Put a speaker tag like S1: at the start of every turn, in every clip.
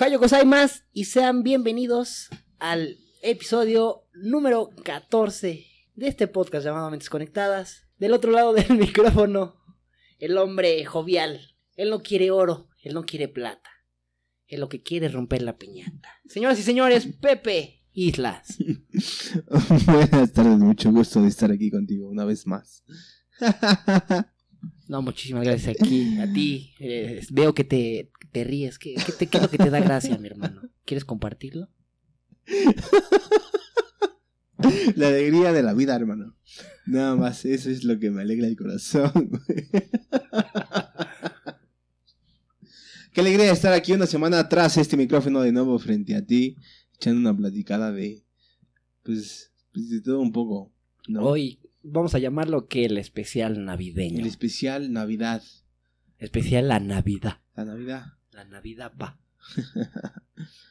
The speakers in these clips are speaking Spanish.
S1: Ohayo gozaimasu y sean bienvenidos al episodio número 14 de este podcast llamado Mentes Conectadas. Del otro lado del micrófono, el hombre jovial. Él no quiere oro, él no quiere plata. Él lo que quiere es romper la piñata. Señoras y señores, Pepe Islas.
S2: Buenas tardes, mucho gusto de estar aquí contigo una vez más.
S1: No, muchísimas gracias aquí, a ti. Eh, veo que te, te ríes. ¿Qué, qué, te- qué es lo que te da gracia, mi hermano? ¿Quieres compartirlo?
S2: La alegría de la vida, hermano. Nada más, eso es lo que me alegra el corazón. Qué alegría estar aquí una semana atrás, este micrófono de nuevo frente a ti, echando una platicada de, pues, pues de todo un poco. ¿no?
S1: Hoy vamos a llamarlo que el especial navideño.
S2: El especial Navidad.
S1: Especial la Navidad.
S2: La Navidad.
S1: La Navidad va.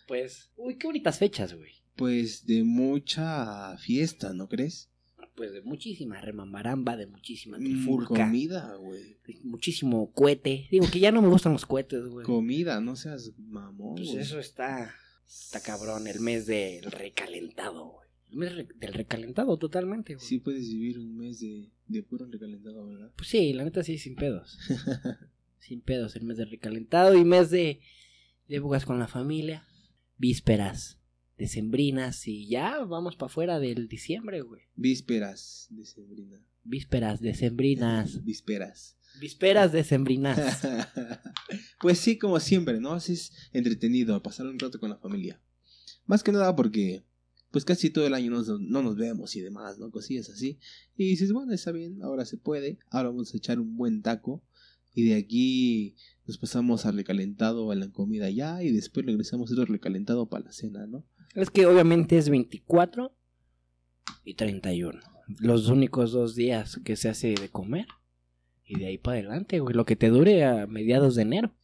S1: Pues, uy, qué bonitas fechas, güey.
S2: Pues de mucha fiesta, ¿no crees?
S1: Pues de muchísima remambaramba, de muchísima
S2: Mm,
S1: trifurca,
S2: comida, güey.
S1: muchísimo cohete. Digo que ya no me gustan los cohetes, güey.
S2: Comida, no seas mamón.
S1: Pues eso está, está cabrón, el mes del recalentado, güey. El mes del recalentado totalmente, güey.
S2: Sí puedes vivir un mes de, de puro recalentado, ¿verdad?
S1: Pues sí, la neta sí, sin pedos. sin pedos, el mes del recalentado y mes de, de épocas con la familia. Vísperas decembrinas y ya vamos para afuera del diciembre, güey.
S2: Vísperas de sembrina.
S1: Vísperas decembrinas.
S2: Vísperas.
S1: Vísperas decembrinas.
S2: pues sí, como siempre, ¿no? Así es entretenido pasar un rato con la familia. Más que nada porque, pues casi todo el año nos- no nos vemos y demás, ¿no? Cosillas así. Y dices, bueno, está bien, ahora se puede. Ahora vamos a echar un buen taco. Y de aquí nos pasamos al recalentado a la comida ya. Y después regresamos a otro recalentado para la cena, ¿no?
S1: Es que obviamente es 24 y 31. Los únicos dos días que se hace de comer. Y de ahí para adelante, güey. Lo que te dure a mediados de enero.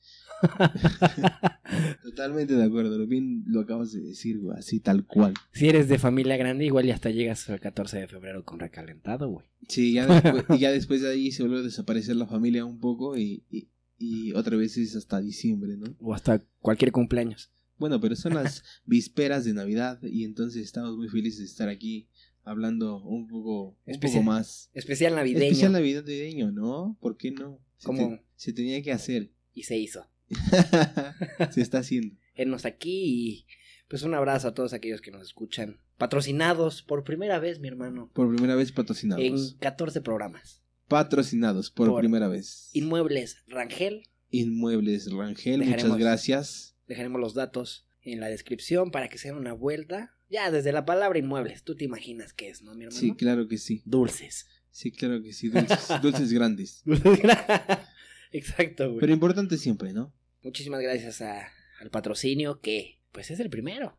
S2: Totalmente de acuerdo, lo bien lo acabas de decir, güey, así tal cual.
S1: Si eres de familia grande, igual ya hasta llegas al 14 de febrero con recalentado, güey.
S2: Sí, ya después, y ya después de ahí se vuelve a desaparecer la familia un poco y, y, y otra vez es hasta diciembre, ¿no?
S1: O hasta cualquier cumpleaños.
S2: Bueno, pero son las vísperas de Navidad y entonces estamos muy felices de estar aquí hablando un poco, un
S1: Especial-
S2: poco más.
S1: Especial navideño.
S2: Especial navideño, ¿no? ¿Por qué no? Se,
S1: ¿Cómo?
S2: te- se tenía que hacer.
S1: Y se hizo.
S2: se está haciendo.
S1: Enos aquí y pues un abrazo a todos aquellos que nos escuchan. Patrocinados por primera vez, mi hermano.
S2: Por primera vez
S1: En
S2: patrocinados.
S1: 14 programas.
S2: Patrocinados por,
S1: Por-
S2: primera vez.
S1: Inmuebles Rangel.
S2: Inmuebles Rangel,
S1: Dejaremos-
S2: muchas gracias.
S1: Dejaremos los datos en la descripción para que se den una vuelta. Ya, desde la palabra inmuebles, tú te imaginas qué es, ¿no, mi hermano?
S2: Sí, claro que sí.
S1: Dulces.
S2: Sí, claro que sí. Dulces, dulces grandes.
S1: Exacto, güey.
S2: Pero importante siempre, ¿no?
S1: Muchísimas gracias a- al patrocinio que, pues, es el primero.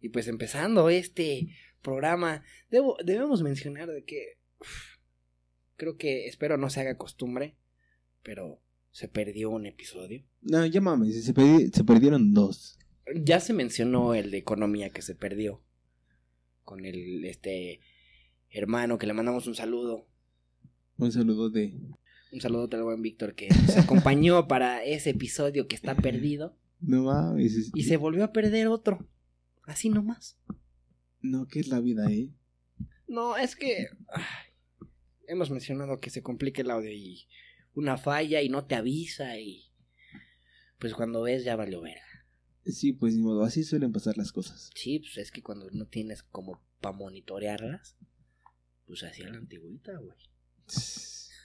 S1: Y pues empezando este programa, debo- debemos mencionar de que uf, creo que espero no se haga costumbre, pero se perdió un episodio.
S2: No, ya mames, se, perdi- se perdieron dos.
S1: Ya se mencionó el de economía que se perdió con el este hermano que le mandamos un saludo.
S2: Un saludo de...
S1: Un saludo al buen Víctor que nos acompañó para ese episodio que está perdido
S2: No mames. es-
S1: y se volvió a perder otro. Así nomás.
S2: No, ¿qué es la vida, eh?
S1: No, es que ay, hemos mencionado que se complica el audio y una falla y no te avisa y pues cuando ves ya valió verga.
S2: Sí, pues ni modo, así suelen pasar las cosas.
S1: Sí, pues es que cuando no tienes como para monitorearlas, pues así a la antigüita, güey.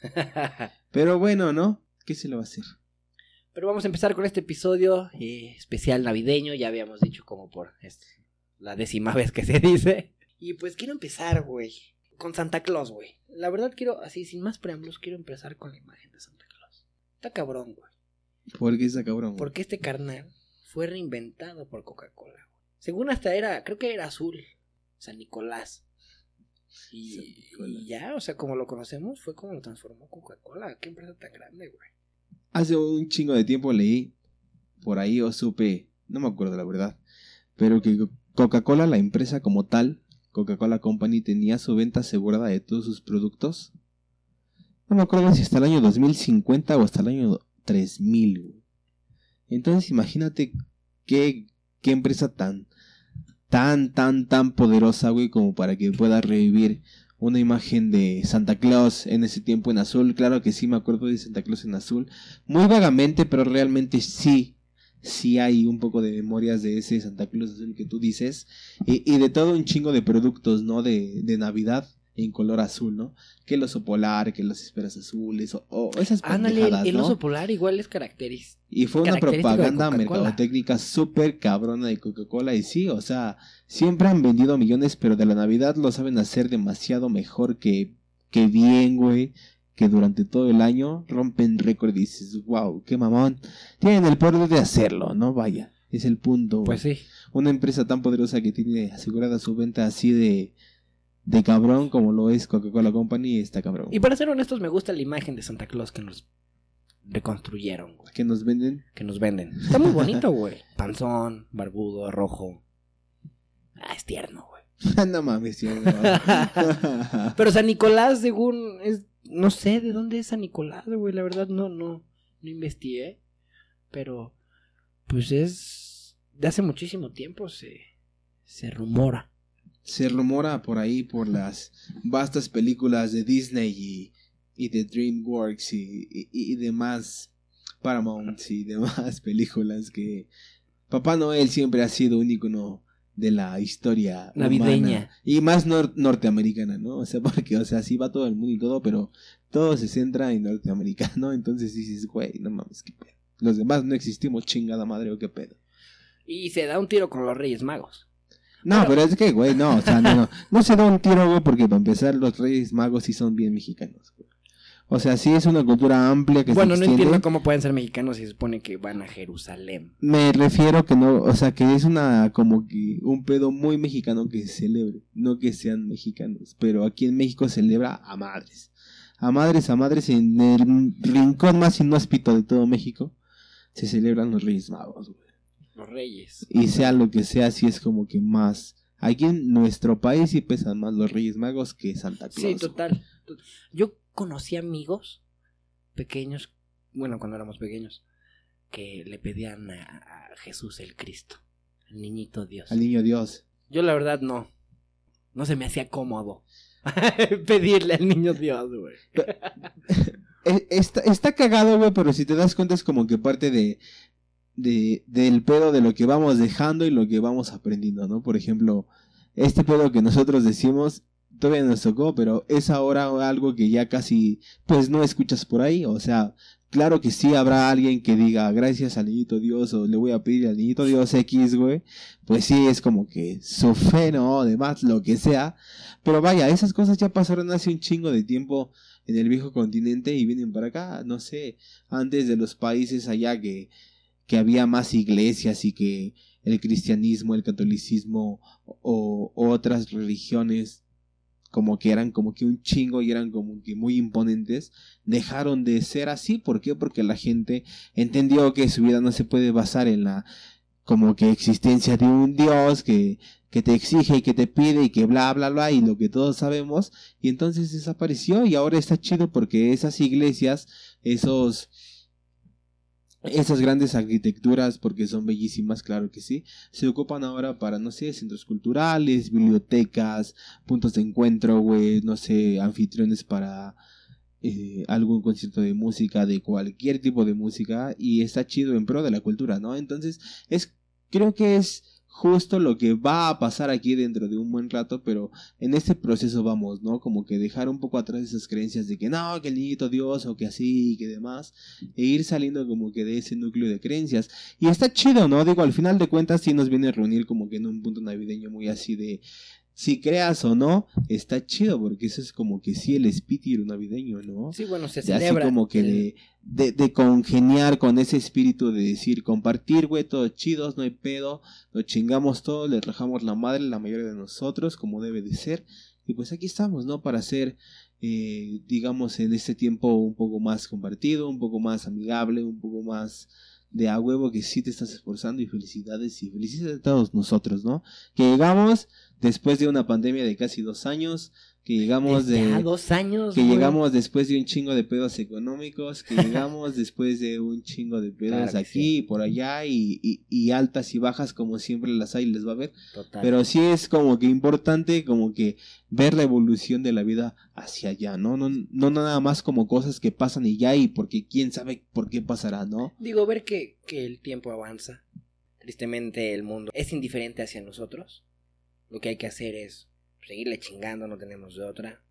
S2: Pero bueno, ¿no? ¿Qué se le va a hacer?
S1: Pero vamos a empezar con este episodio eh, especial navideño, ya habíamos dicho como por este, la décima vez que se dice. Y pues quiero empezar, güey, con Santa Claus, güey. La verdad quiero, así sin más preámbulos, quiero empezar con la imagen de Santa Claus. Está cabrón, güey.
S2: ¿Por qué esa cabrón? güey?
S1: Porque este carnal fue reinventado por Coca-Cola. Según hasta era, creo que era azul, San Nicolás. Y, ya, o sea, como lo conocemos, fue como lo transformó Coca-Cola. Qué empresa tan grande, güey.
S2: Hace un chingo de tiempo leí por ahí o supe, no me acuerdo la verdad, pero que Coca-Cola, la empresa como tal, Coca-Cola Company tenía su venta asegurada de todos sus productos. No me acuerdo si hasta el año 2050 o hasta el año 3000. güey. Entonces imagínate qué, qué empresa tan, tan, tan, tan poderosa, güey, como para que pueda revivir una imagen de Santa Claus en ese tiempo en azul. Claro que sí me acuerdo de Santa Claus en azul. Muy vagamente, pero realmente sí. Sí hay un poco de memorias de ese Santa Claus azul que tú dices. Y, de todo un chingo de productos, ¿no? De, de Navidad en color azul, ¿no? Que el oso polar, que las esferas azules, o, o esas
S1: Ándale,
S2: pendejadas,
S1: el
S2: ¿no?
S1: oso polar igual es característico.
S2: Y fue una propaganda mercadotécnica súper cabrona de Coca-Cola. Y sí, o sea, siempre han vendido millones, pero de la Navidad lo saben hacer demasiado mejor que, que bien, güey. Que durante todo el año rompen récord y dices, wow, qué mamón. Tienen el poder de hacerlo, ¿no? Vaya, es el punto.
S1: Pues sí.
S2: Una empresa tan poderosa que tiene asegurada su venta así de, de cabrón como lo es Coca-Cola Company, está cabrón.
S1: Y para ser honestos, me gusta la imagen de Santa Claus que nos reconstruyeron, güey.
S2: Que nos venden.
S1: Que nos venden. Está muy bonito, güey. Panzón, barbudo, rojo. Ah, es tierno, güey.
S2: no mames, tío, no.
S1: Pero San Nicolás, según es, no sé de dónde es San Nicolás, güey, la verdad no, no, no investigué, pero pues es de hace muchísimo tiempo se, se rumora.
S2: Se rumora por ahí por las vastas películas de Disney y, y de DreamWorks y, y, y demás Paramount y demás películas que Papá Noel siempre ha sido un icono de la historia
S1: Navideña.
S2: humana. y más nor- norteamericana, ¿no? O sea, porque, o sea, sí va todo el mundo y todo, pero todo se centra en norteamericano, entonces dices, güey, no mames, qué pedo. Los demás no existimos, chingada madre, o qué pedo.
S1: Y se da un tiro con los Reyes Magos.
S2: No,
S1: Pero-
S2: pero, es que, güey, no, o sea, no, no, no se da un tiro, güey, porque para empezar los Reyes Magos sí son bien mexicanos, güey. O sea, sí es una cultura amplia que
S1: Bueno,
S2: se
S1: no
S2: extiende.
S1: entiendo cómo pueden ser mexicanos si se supone que van a Jerusalén.
S2: Me refiero que no, o sea, que es una, como que un pedo muy mexicano que se celebre, no que sean mexicanos, pero aquí en México se celebra a madres. A madres, a madres, en el rincón más inhóspito de todo México, se celebran los Reyes Magos, güey.
S1: Los Reyes.
S2: y sea lo que sea, sí es como que más. Aquí en nuestro país sí pesan más los Reyes Magos que Santa Claus.
S1: Sí, total. to- Yo conocí amigos pequeños, bueno, cuando éramos pequeños, que le pedían a, Jesús el Cristo, al niñito Dios.
S2: Al niño Dios.
S1: Yo la verdad no. No se me hacía cómodo pedirle al niño Dios, güey.
S2: Eh, Está, está cagado, güey, pero si te das cuenta es como que parte de, de del pedo de lo que vamos dejando y lo que vamos aprendiendo, ¿no? Por ejemplo, este pedo que nosotros decimos todavía nos tocó, pero es ahora algo que ya casi, pues no escuchas por ahí, o sea, claro que sí habrá alguien que diga gracias al niñito Dios o le voy a pedir al niñito Dios X, güey, pues sí es como que su fe, ¿no? Además, lo que sea, pero vaya, esas cosas ya pasaron hace un chingo de tiempo en el viejo continente y vienen para acá, no sé, antes de los países allá que, que había más iglesias y que el cristianismo, el catolicismo o, otras religiones como que eran como que un chingo y eran como que muy imponentes, dejaron de ser así. ¿Por qué? Porque la gente entendió que su vida no se puede basar en la como que existencia de un Dios que, que te exige y que te pide y que bla bla bla y lo que todos sabemos y entonces desapareció y ahora está chido porque esas iglesias, esos esas grandes arquitecturas, porque son bellísimas, claro que sí, se ocupan ahora para, no sé, centros culturales, bibliotecas, puntos de encuentro, güey, no sé, anfitriones para eh, algún concierto de música, de cualquier tipo de música, y está chido en pro de la cultura, ¿no? Entonces, es, creo que es justo lo que va a pasar aquí dentro de un buen rato, pero en este proceso vamos, ¿no? Como que dejar un poco atrás esas creencias de que no, que el niñito Dios o que así y que demás, e ir saliendo como que de ese núcleo de creencias. Y está chido, ¿no? Digo, al final de cuentas sí nos viene a reunir como que en un punto navideño muy así de si creas o no, está chido, porque eso es como que sí el espíritu navideño, ¿no?
S1: Sí, bueno, se
S2: De así
S1: celebra.
S2: como que de, de, de congeniar con ese espíritu de decir, compartir, güey, todos chidos, no hay pedo, nos chingamos todo, le rajamos la madre la mayoría de nosotros, como debe de ser, y pues aquí estamos, ¿no? Para hacer, eh, digamos, en este tiempo un poco más compartido, un poco más amigable, un poco más de a huevo que sí te estás esforzando y felicidades y felicidades a todos nosotros, ¿no? Que llegamos después de una pandemia de casi dos años, que llegamos de...
S1: Ya, dos años.
S2: Que
S1: güey.
S2: llegamos después de un chingo de pedos económicos, que llegamos después de un chingo de pedos
S1: Claro
S2: aquí
S1: sí.
S2: y por allá y, y- y altas y bajas como siempre las hay, les va a ver.
S1: Total.
S2: Pero sí es como que importante como que ver la evolución de la vida hacia allá, ¿no? No, no nada más como cosas que pasan y ya y porque quién sabe por qué pasará, ¿no?
S1: Digo, ver que, que el tiempo avanza. Tristemente el mundo es indiferente hacia nosotros. Lo que hay que hacer es seguirle chingando, no tenemos de otra.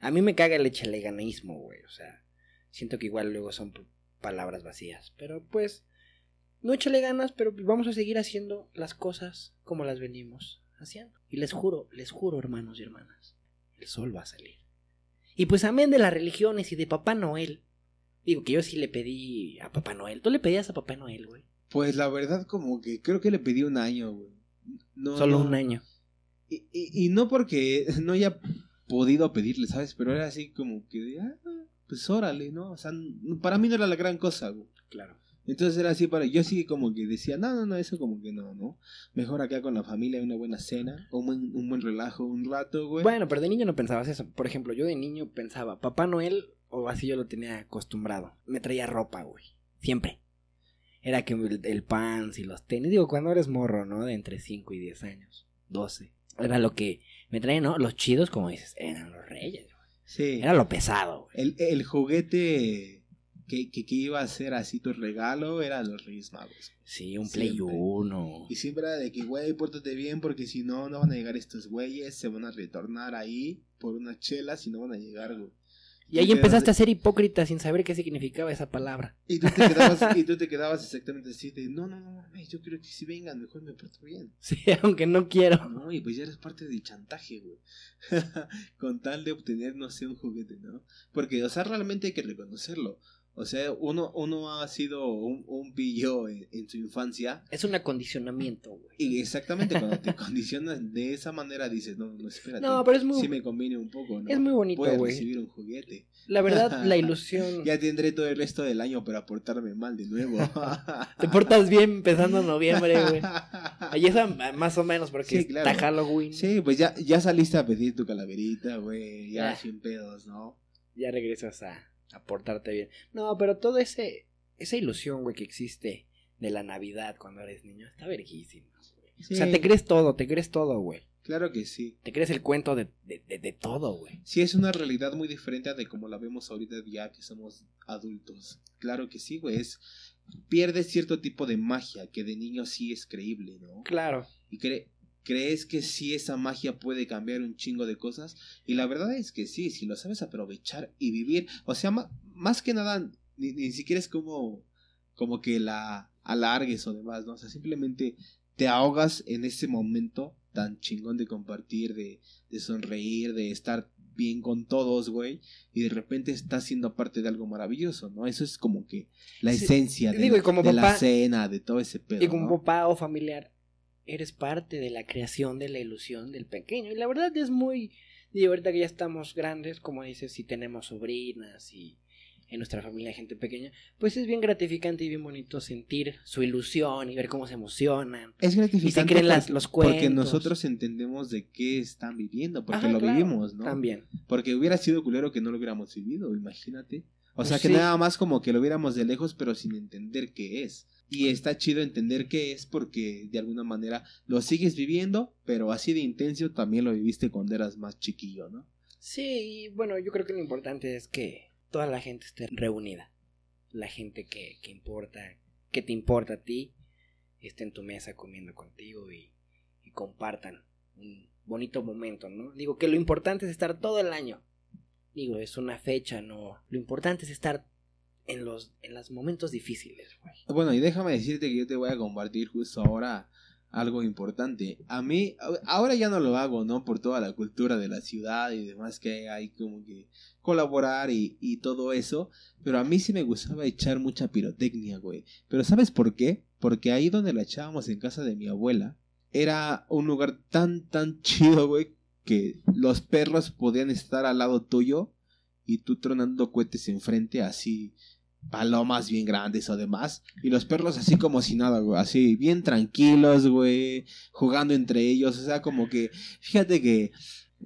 S1: A mí me caga el echaleganismo, güey. O sea, siento que igual luego son palabras vacías. Pero pues, no échale ganas, pero pues vamos a seguir haciendo las cosas como las venimos haciendo. Y les juro, les juro, hermanos y hermanas, el sol va a salir. Y pues amén de las religiones y de Papá Noel. Digo que yo sí le pedí a Papá Noel. ¿Tú le pedías a Papá Noel, güey?
S2: Pues la verdad como que creo que le pedí un año, güey. No,
S1: Solo
S2: no.
S1: un año.
S2: Y, y, y no porque no haya podido pedirle, ¿sabes? Pero era así como que, de, ah, pues órale, ¿no? O sea, para mí no era la gran cosa, güey.
S1: Claro.
S2: Entonces era así para, yo sí como que decía, no, no, no, eso como que no, ¿no? Mejor acá con la familia, una buena cena, un buen, un buen relajo, un rato, güey.
S1: Bueno, pero de niño no pensabas eso. Por ejemplo, yo de niño pensaba, Papá Noel, o así yo lo tenía acostumbrado, me traía ropa, güey. Siempre. Era que el, el pants y los tenis. Digo, cuando eres morro, ¿no? De entre 5 y 10 años. 12. Era lo que me traía, ¿no? Los chidos, como dices, eran los reyes, güey.
S2: sí.
S1: Era lo pesado, güey.
S2: El, el juguete que, que, que iba a ser así tu regalo era los Reyes Magos.
S1: Sí, un Play
S2: Siempre.
S1: 1.
S2: Y siempre era de que, güey, pórtate bien porque si no, no van a llegar estos güeyes, se van a retornar ahí por unas chelas y no van a llegar, güey.
S1: Y ahí
S2: te
S1: empezaste a ser hipócrita sin saber qué significaba esa palabra.
S2: Y tú te quedabas, y tú te quedabas exactamente así de, no, no, no, yo quiero que si vengan, mejor me porto bien.
S1: Sí, aunque no quiero.
S2: No, y pues ya eres parte del chantaje, güey. Con tal de obtener, no sé, un juguete, ¿no? Porque, o sea, realmente hay que reconocerlo. O sea, uno, uno ha sido un, un pillo en, en su infancia.
S1: Es un acondicionamiento, güey.
S2: Y exactamente cuando te condicionas de esa manera dices, no, no, espérate.
S1: No, pero es muy,
S2: Sí me conviene un poco, ¿no?
S1: es muy bonito, güey.
S2: recibir un juguete.
S1: La verdad, la ilusión.
S2: Ya tendré todo el resto del año para portarme mal de nuevo.
S1: Te portas bien empezando noviembre, güey. Ahí es a- más o menos porque
S2: Sí, claro.
S1: está Halloween.
S2: Sí, pues ya, ya saliste a pedir tu calaverita, güey. Ya
S1: Ah.
S2: sin pedos, ¿no?
S1: Ya regresas a, a portarte bien. No, pero todo ese esa ilusión, güey, que existe de la Navidad cuando eres niño está verguísima, güey. O sea,
S2: Sí.
S1: te crees todo, te crees todo, güey.
S2: Claro que sí.
S1: Te crees el cuento de, de, de, de todo, güey.
S2: Sí, es una realidad muy diferente a de como la vemos ahorita ya que somos adultos. Claro que sí, güey. Es, pierde cierto tipo de magia que de niño sí es creíble, ¿no?
S1: Claro.
S2: Y cre- crees que sí esa magia puede cambiar un chingo de cosas. Y la verdad es que sí, si lo sabes aprovechar y vivir. O sea, más que nada, ni, ni siquiera es como, como que la alargues o demás, ¿no? O sea, simplemente te ahogas en ese momento tan chingón de compartir, de, de sonreír, de estar bien con todos, güey, y de repente estás siendo parte de algo maravilloso, ¿no? Eso es como que la
S1: Sí,
S2: esencia de,
S1: digo, y como
S2: de la cena, de todo ese pedo,
S1: Y como
S2: ¿no?
S1: papá o familiar, eres parte de la creación de la ilusión del pequeño. Y la verdad es muy. Y ahorita que ya estamos grandes, como dices, si tenemos sobrinas y en nuestra familia hay gente pequeña, pues es bien gratificante y bien bonito sentir su ilusión y ver cómo se emocionan.
S2: Es
S1: Y se
S2: gratificante
S1: creen las,
S2: porque,
S1: los cuentos.
S2: porque nosotros entendemos de qué están viviendo, porque
S1: Ajá,
S2: lo
S1: claro,
S2: vivimos, ¿no?
S1: También.
S2: Porque hubiera sido culero que no lo hubiéramos vivido, imagínate. O
S1: Pues
S2: sea, que
S1: sí.
S2: nada más como que lo viéramos de lejos, pero sin entender qué es. Y está chido entender qué es porque de alguna manera lo sigues viviendo, pero así de intenso también lo viviste cuando eras más chiquillo, ¿no?
S1: Sí, y bueno, yo creo que lo importante es que toda la gente esté reunida. La gente que, que importa, que te importa a ti, esté en tu mesa comiendo contigo y, y compartan un bonito momento, ¿no? Digo que lo importante es estar todo el año. Digo, es una fecha, no. Lo importante es estar en los, en los momentos difíciles, güey.
S2: Bueno, y déjame decirte que yo te voy a compartir justo ahora algo importante. A mí, ahora ya no lo hago, ¿no? Por toda la cultura de la ciudad y demás que hay como que colaborar y, y todo eso. Pero a mí sí me gustaba echar mucha pirotecnia, güey. Pero ¿sabes por qué? Porque ahí donde la echábamos en casa de mi abuela, era un lugar tan, tan chido, güey, que los perros podían estar al lado tuyo y tú tronando cohetes enfrente así palomas bien grandes o demás. Y los perros así como si nada, güey. Así bien tranquilos, güey. Jugando entre ellos. O sea, como que, fíjate que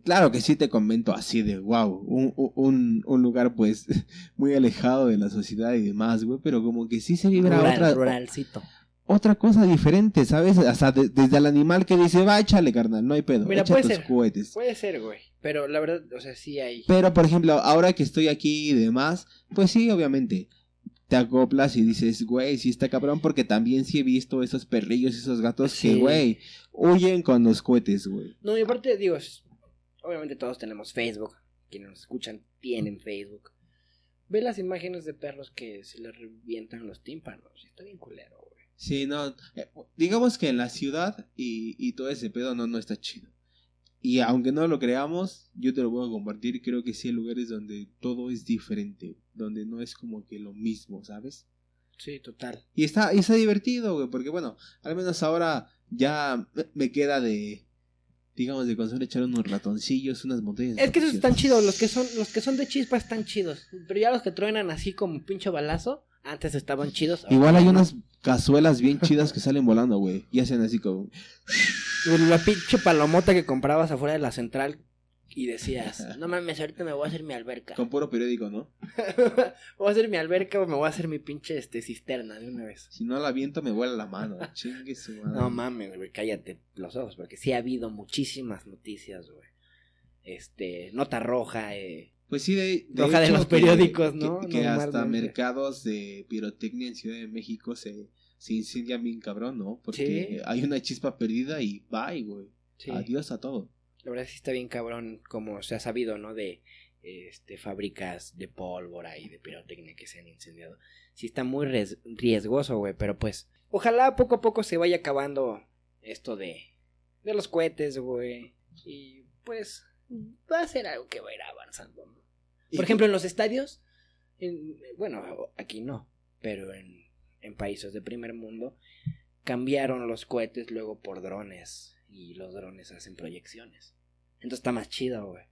S2: Claro que sí te comento así de wow, un, un, un lugar pues muy alejado de la sociedad y demás, güey, pero como que sí se vibra
S1: Rural,
S2: otra,
S1: ruralcito.
S2: Otra cosa diferente, ¿sabes? Hasta de- desde el animal que dice, va, échale, carnal, no hay pedo,
S1: Mira,
S2: echa
S1: puede
S2: tus
S1: ser.
S2: cohetes.
S1: Puede ser, güey. Pero la verdad, o sea, sí hay.
S2: Pero, por ejemplo, ahora que estoy aquí y demás, pues sí, obviamente, te acoplas y dices, güey, sí está cabrón, porque también sí he visto esos perrillos, esos gatos
S1: Sí.
S2: que, güey, huyen con los cohetes, güey.
S1: No, y aparte, digo, obviamente todos tenemos Facebook. Quienes nos escuchan tienen Facebook. Ve las imágenes de perros que se les revientan los tímpanos. Está bien culero, güey.
S2: Sí, no, eh, digamos que en la ciudad y, y todo ese pedo no, no está chido. Y aunque no lo creamos, yo te lo voy a compartir, creo que sí hay lugares donde todo es diferente, donde no es como que lo mismo, ¿sabes?
S1: Sí, total.
S2: Y está, y está divertido, güey, porque bueno, al menos ahora ya me- queda de, digamos, de conseguir echar unos ratoncillos, unas botellas. de
S1: Es que esos están chidos, los que son, los que son de chispa están chidos. Pero ya los que truenan así como pincho balazo, antes estaban chidos.
S2: Igual hay unas cazuelas bien chidas que salen volando, güey, y hacen así como...
S1: La pinche palomota que comprabas afuera de la central y decías, no mames, ahorita me voy a hacer mi alberca.
S2: Con puro periódico, ¿no?
S1: voy a hacer mi alberca o me voy a hacer mi pinche este, cisterna de una vez.
S2: Si no la viento me vuela la mano, chingue su madre.
S1: No mames, güey, cállate los ojos, porque sí ha habido muchísimas noticias, güey. Este, nota roja, eh.
S2: Pues sí, de,
S1: de
S2: hecho
S1: los periódicos,
S2: que-
S1: ¿no?
S2: Que, hasta mercados de pirotecnia en Ciudad de México se, se incendian bien cabrón, ¿no? Porque
S1: Sí.
S2: hay una chispa perdida y bye, güey.
S1: Sí.
S2: Adiós a todo.
S1: La verdad sí está bien cabrón, como se ha sabido, ¿no? De este, fábricas de pólvora y de pirotecnia que se han incendiado. Sí está muy ries- riesgoso, güey, pero pues ojalá poco a poco se vaya acabando esto de, de los cohetes, güey. Y pues va a ser algo que va a ir avanzando, ¿no? Por ejemplo, en los estadios, en- bueno, aquí no, pero en, en países de primer mundo, cambiaron los cohetes luego por drones y los drones hacen proyecciones. Entonces está más chido, güey.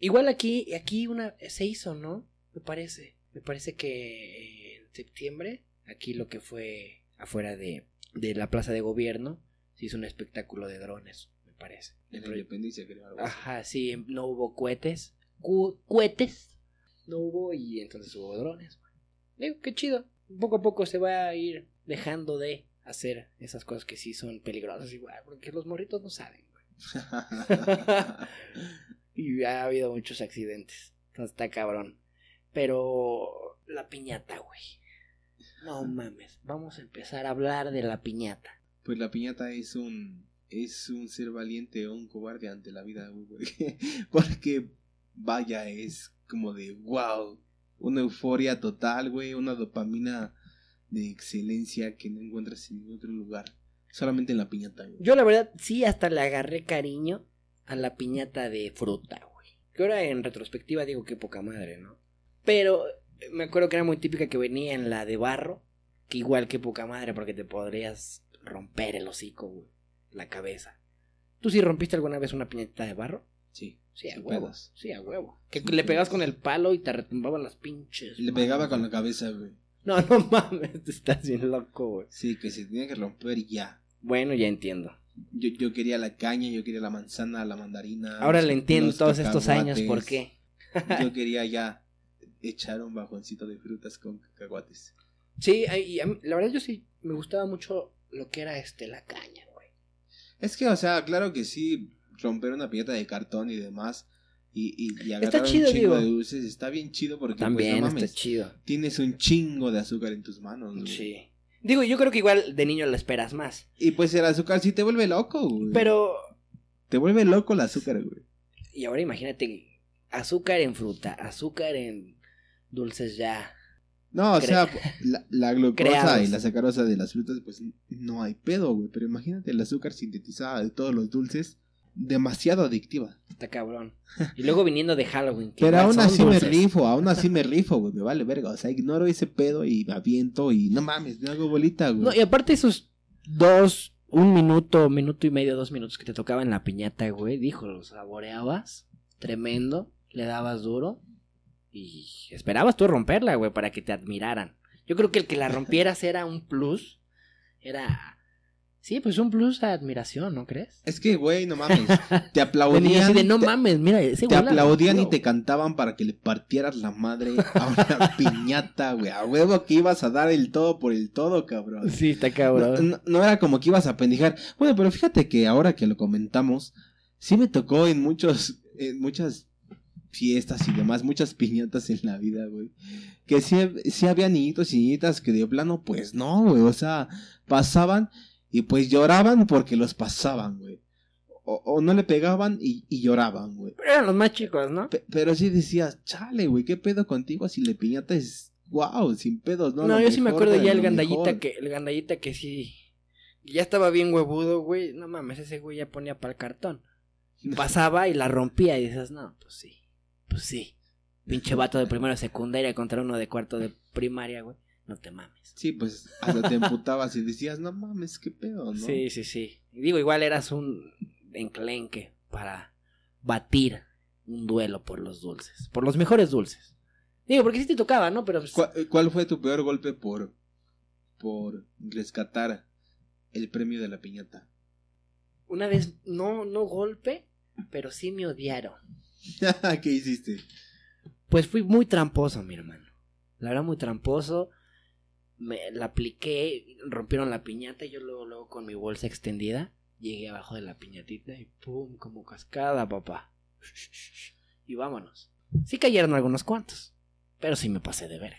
S1: Igual aquí, aquí una se hizo, ¿no? Me parece. Me parece que en septiembre, aquí lo que fue afuera de, de la plaza de gobierno, se hizo un espectáculo de drones, me parece.
S2: en la independencia, creo. algo.
S1: Ajá, sí, no hubo cohetes. Cohetes. No hubo y entonces hubo drones. Digo, qué chido. Poco a poco se va a ir dejando de hacer esas cosas que sí son peligrosas igual, porque los morritos no saben. Y ha habido muchos accidentes. Entonces está cabrón. Pero la piñata, güey. No mames. Vamos a empezar a hablar de la piñata.
S2: pues la piñata es un es un ser valiente o un cobarde ante la vida, güey. Porque vaya, es como de wow. Una euforia total, güey. Una dopamina de excelencia que no encuentras en ningún otro lugar. Solamente en la piñata, güey.
S1: Yo la verdad sí hasta le agarré cariño a la piñata de fruta, güey. Que ahora en retrospectiva digo que poca madre, ¿no? Pero eh, me acuerdo que era muy típica que venía en la de barro, que igual que poca madre porque te podrías romper el hocico, güey, la cabeza. ¿Tú sí rompiste alguna vez una piñata de barro?
S2: Sí.
S1: Sí, a huevo. Sí, a huevo. Que le pegabas
S2: pedos.
S1: con el palo y te retumbaban las pinches.
S2: Le pegaba con la cabeza, güey.
S1: No, no mames, te estás bien loco, güey.
S2: Sí, que se tenía que romper ya.
S1: Bueno, ya entiendo.
S2: Yo, yo quería la caña, yo quería la manzana, la mandarina.
S1: Ahora le entiendo todos estos años por qué.
S2: Yo quería ya echar un bajoncito de frutas con cacahuates.
S1: Sí, y a mí- la verdad yo sí me gustaba mucho lo que era este la caña, güey.
S2: Es que, o sea, claro que sí, romper una piñata de cartón y demás y, y, y agarrar
S1: chido,
S2: un chingo
S1: digo.
S2: de dulces está bien chido porque, pues,
S1: También está chido.
S2: tienes un chingo de azúcar en tus manos, güey.
S1: Sí. Digo, yo creo que igual de niño la esperas más.
S2: Y pues el azúcar sí te vuelve loco, güey.
S1: Pero,
S2: Te vuelve loco el azúcar, güey.
S1: y ahora imagínate, azúcar en fruta, azúcar en dulces ya.
S2: No, o
S1: Cre-
S2: sea, la, la glucosa
S1: Creados.
S2: y la sacarosa de las frutas, pues no hay pedo, güey. Pero imagínate el azúcar sintetizada de todos los dulces, demasiado adictiva.
S1: Está cabrón. Y luego viniendo de Halloween. que
S2: Pero aún así
S1: dulces.
S2: me rifo, aún así me rifo, güey. Me vale verga. O sea, ignoro ese pedo y me aviento y no mames, me hago bolita, güey.
S1: No, y aparte esos dos, un minuto, minuto y medio, dos minutos que te tocaba en la piñata, güey, dijo, los saboreabas, tremendo, le dabas duro y esperabas tú romperla, güey, para que te admiraran. Yo creo que el que la rompieras era un plus, era Sí, pues un plus de admiración, ¿no crees?
S2: Es que, güey, no mames. Te aplaudían.
S1: así de, no
S2: te,
S1: mames, mira, ese
S2: te aplaudían y
S1: rompió".
S2: te cantaban para que le partieras la madre a una piñata, güey. A huevo que ibas a dar el todo por el todo, cabrón.
S1: Sí, está
S2: No,
S1: cabrón.
S2: no- no era como que ibas a pendejar. Bueno, pero fíjate que ahora que lo comentamos, sí me tocó en muchos, en muchas fiestas y demás, muchas piñatas en la vida, güey. Que sí, sí había niñitos y niñitas que de plano, pues no, güey. O sea, pasaban y pues lloraban porque los pasaban, güey. O, o no le pegaban y, y lloraban, güey.
S1: Pero eran los más chicos, ¿no?
S2: Pe- pero sí decías, chale, güey, ¿qué pedo contigo si le piñatas? Wow, sin pedos, ¿no?
S1: No,
S2: Lo
S1: yo sí me acuerdo ya el gandallita
S2: mejor.
S1: que, el gandallita que sí. Ya estaba bien huevudo, güey. No mames, ese güey ya ponía para el cartón. Pasaba y la rompía y dices, no, pues sí. Pues sí. Pinche vato de primero de secundaria contra uno de cuarto de primaria, güey. No te mames.
S2: Sí, pues hasta te emputabas y decías, no mames, qué pedo, ¿no?
S1: Sí, sí, sí. Digo, igual eras un enclenque para batir un duelo por los dulces. Por los mejores dulces. Digo, porque sí te tocaba, ¿no? Pero pues,
S2: ¿Cuál, cuál fue tu peor golpe por, por rescatar el premio de la piñata?
S1: una vez, no, no golpe, pero sí me odiaron.
S2: ¿Qué hiciste?
S1: Pues fui muy tramposo, mi hermano. La verdad, muy tramposo. Me la apliqué, rompieron la piñata y yo luego, luego con mi bolsa extendida llegué abajo de la piñatita y pum, como cascada, papá. Y vámonos. Sí cayeron algunos cuantos, pero sí me pasé de ver.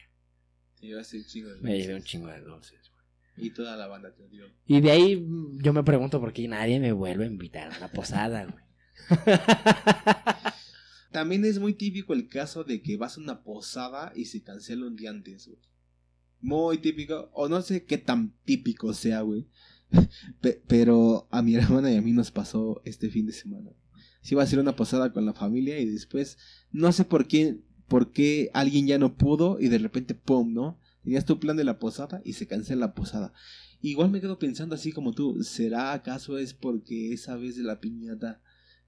S2: Te llevaste un chingo de
S1: Me llevé un chingo de dulces.
S2: Y toda la banda te dio.
S1: Y de ahí mm, yo me pregunto por qué nadie me vuelve a invitar a la posada, güey.
S2: También es muy típico el caso de que vas a una posada y se cancela un día antes, güey. Muy típico, o no sé qué tan típico sea, güey. Pe- pero a mi hermana y a mí nos pasó este fin de semana. Se iba a hacer una posada con la familia y después, no sé por qué, por qué alguien ya no pudo y de repente, ¡pum!, ¿no? Tenías tu plan de la posada y se cancela la posada. Igual me quedo pensando así como tú, ¿será acaso es porque esa vez de la piñata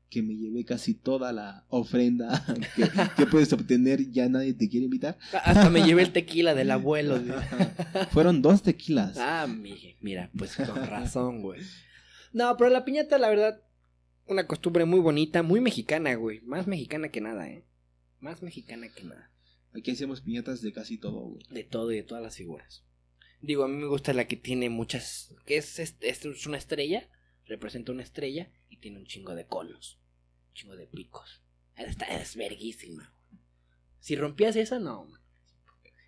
S2: que me llevé casi toda la ofrenda que, que puedes obtener, ya nadie te quiere invitar?
S1: Hasta me llevé el tequila del abuelo. güey.
S2: Fueron dos tequilas.
S1: Ah, mi- mira, pues con razón, güey. No, pero la piñata, la verdad, una costumbre muy bonita, muy mexicana, güey. Más mexicana que nada, ¿eh? Más mexicana que nada.
S2: Aquí hacemos piñatas de casi todo, güey.
S1: De todo y de todas las figuras. Digo, a mí me gusta la que tiene muchas... que es, es, es una estrella, representa una estrella y tiene un chingo de colos. Un chingo de picos. Esta es verguísima. Si rompías esa, no.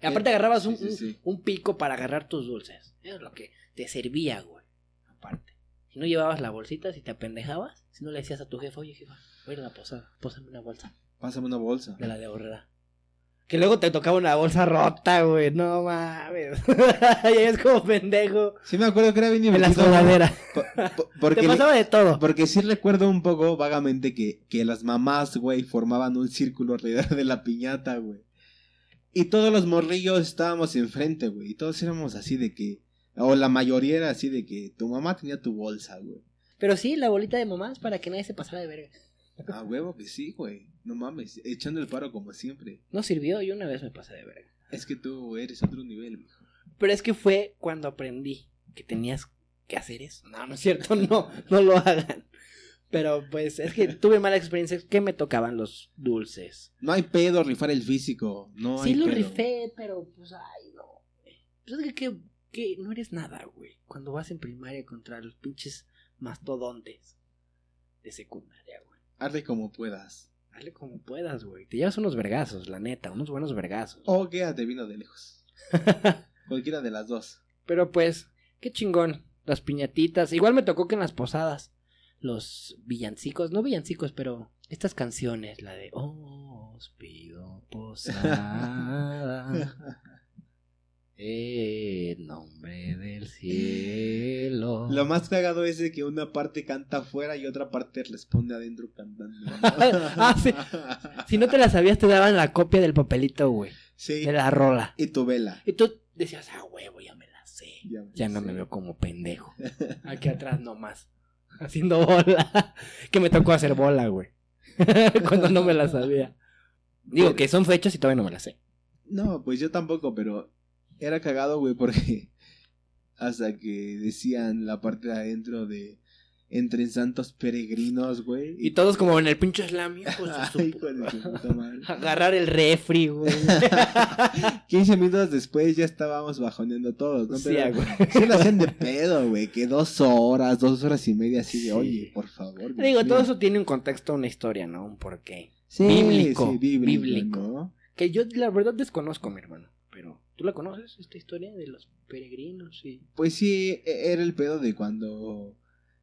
S1: Y aparte agarrabas un,
S2: sí,
S1: un-
S2: sí.
S1: un pico para agarrar tus dulces. Eso es lo que te servía, güey. Aparte. Si no llevabas la bolsita, si te apendejabas, si no le decías a tu jefa, oye jefa, voy a ir a la posada, pósame una bolsa
S2: Pásame una bolsa.
S1: de la de ahorrera. Que luego te tocaba una bolsa rota, güey. No mames. ya es como pendejo.
S2: Sí me acuerdo que era bien
S1: En la
S2: divertido.
S1: sudadera.
S2: Po- porque,
S1: Te pasaba de todo.
S2: porque sí recuerdo un poco vagamente que, que las mamás, güey, formaban un círculo alrededor de la piñata, güey. Y todos los morrillos estábamos enfrente, güey. Y todos éramos así de que... O la mayoría era así de que tu mamá tenía tu bolsa, güey.
S1: Pero sí, la bolita de mamás para que nadie se pasara de verga.
S2: A huevo que sí, güey. No mames, echando el paro como siempre.
S1: No sirvió, yo una vez me pasé de verga.
S2: Es que tú eres otro nivel, mijo.
S1: Pero es que fue cuando aprendí que tenías que hacer eso. No, no es cierto, no, no lo hagan. Pero pues es que tuve mala experiencia que me tocaban los dulces.
S2: No hay pedo rifar el físico. No
S1: sí
S2: hay
S1: lo
S2: pedo.
S1: rifé, pero pues ay no. Pues es que, que, que no eres nada, güey. Cuando vas en primaria contra los pinches mastodontes de secundaria, güey.
S2: Hazle como puedas.
S1: Dale como puedas, güey. Te llevas unos vergazos, la neta, unos buenos vergazos.
S2: O quédate vino de lejos. Cualquiera de las dos.
S1: Pero pues, qué chingón. Las piñatitas. Igual me tocó que en las posadas. Los villancicos, no villancicos, pero estas canciones, la de Oh, os pido posada. En nombre del cielo.
S2: Lo más cagado es de que una parte canta afuera y otra parte responde adentro cantando.
S1: Ah, sí. Si no te la sabías, te daban la copia del papelito, güey.
S2: Sí.
S1: De la rola.
S2: Y tu vela.
S1: Y tú decías, ah, huevo, ya me la sé.
S2: Ya,
S1: Ya no me veo como pendejo. Aquí atrás nomás. Haciendo bola. Que me tocó hacer bola, güey. Cuando no me la sabía. Digo que son fechas y todavía no me las sé.
S2: No, pues yo tampoco, pero era cagado, güey, porque hasta que decían la parte de adentro de entre santos peregrinos, güey.
S1: Y todos como en el pinche slam, hijos de su puta-
S2: madre.
S1: Agarrar el refri, güey.
S2: 15 minutos después ya estábamos bajoneando todos, ¿no?
S1: Sí,
S2: Pero
S1: güey.
S2: sí lo hacen de pedo, güey. Que dos horas, dos horas y media así de,
S1: Sí.
S2: oye, por favor.
S1: Digo, todo
S2: mío".
S1: eso tiene un contexto, una historia, ¿no? Un porqué.
S2: Sí,
S1: bíblico,
S2: sí, bíblico,
S1: bíblico.
S2: ¿no?
S1: Que yo la verdad desconozco, mi hermano. ¿Tú la conoces, esta historia de los peregrinos? Sí.
S2: Pues sí, e- era el pedo de cuando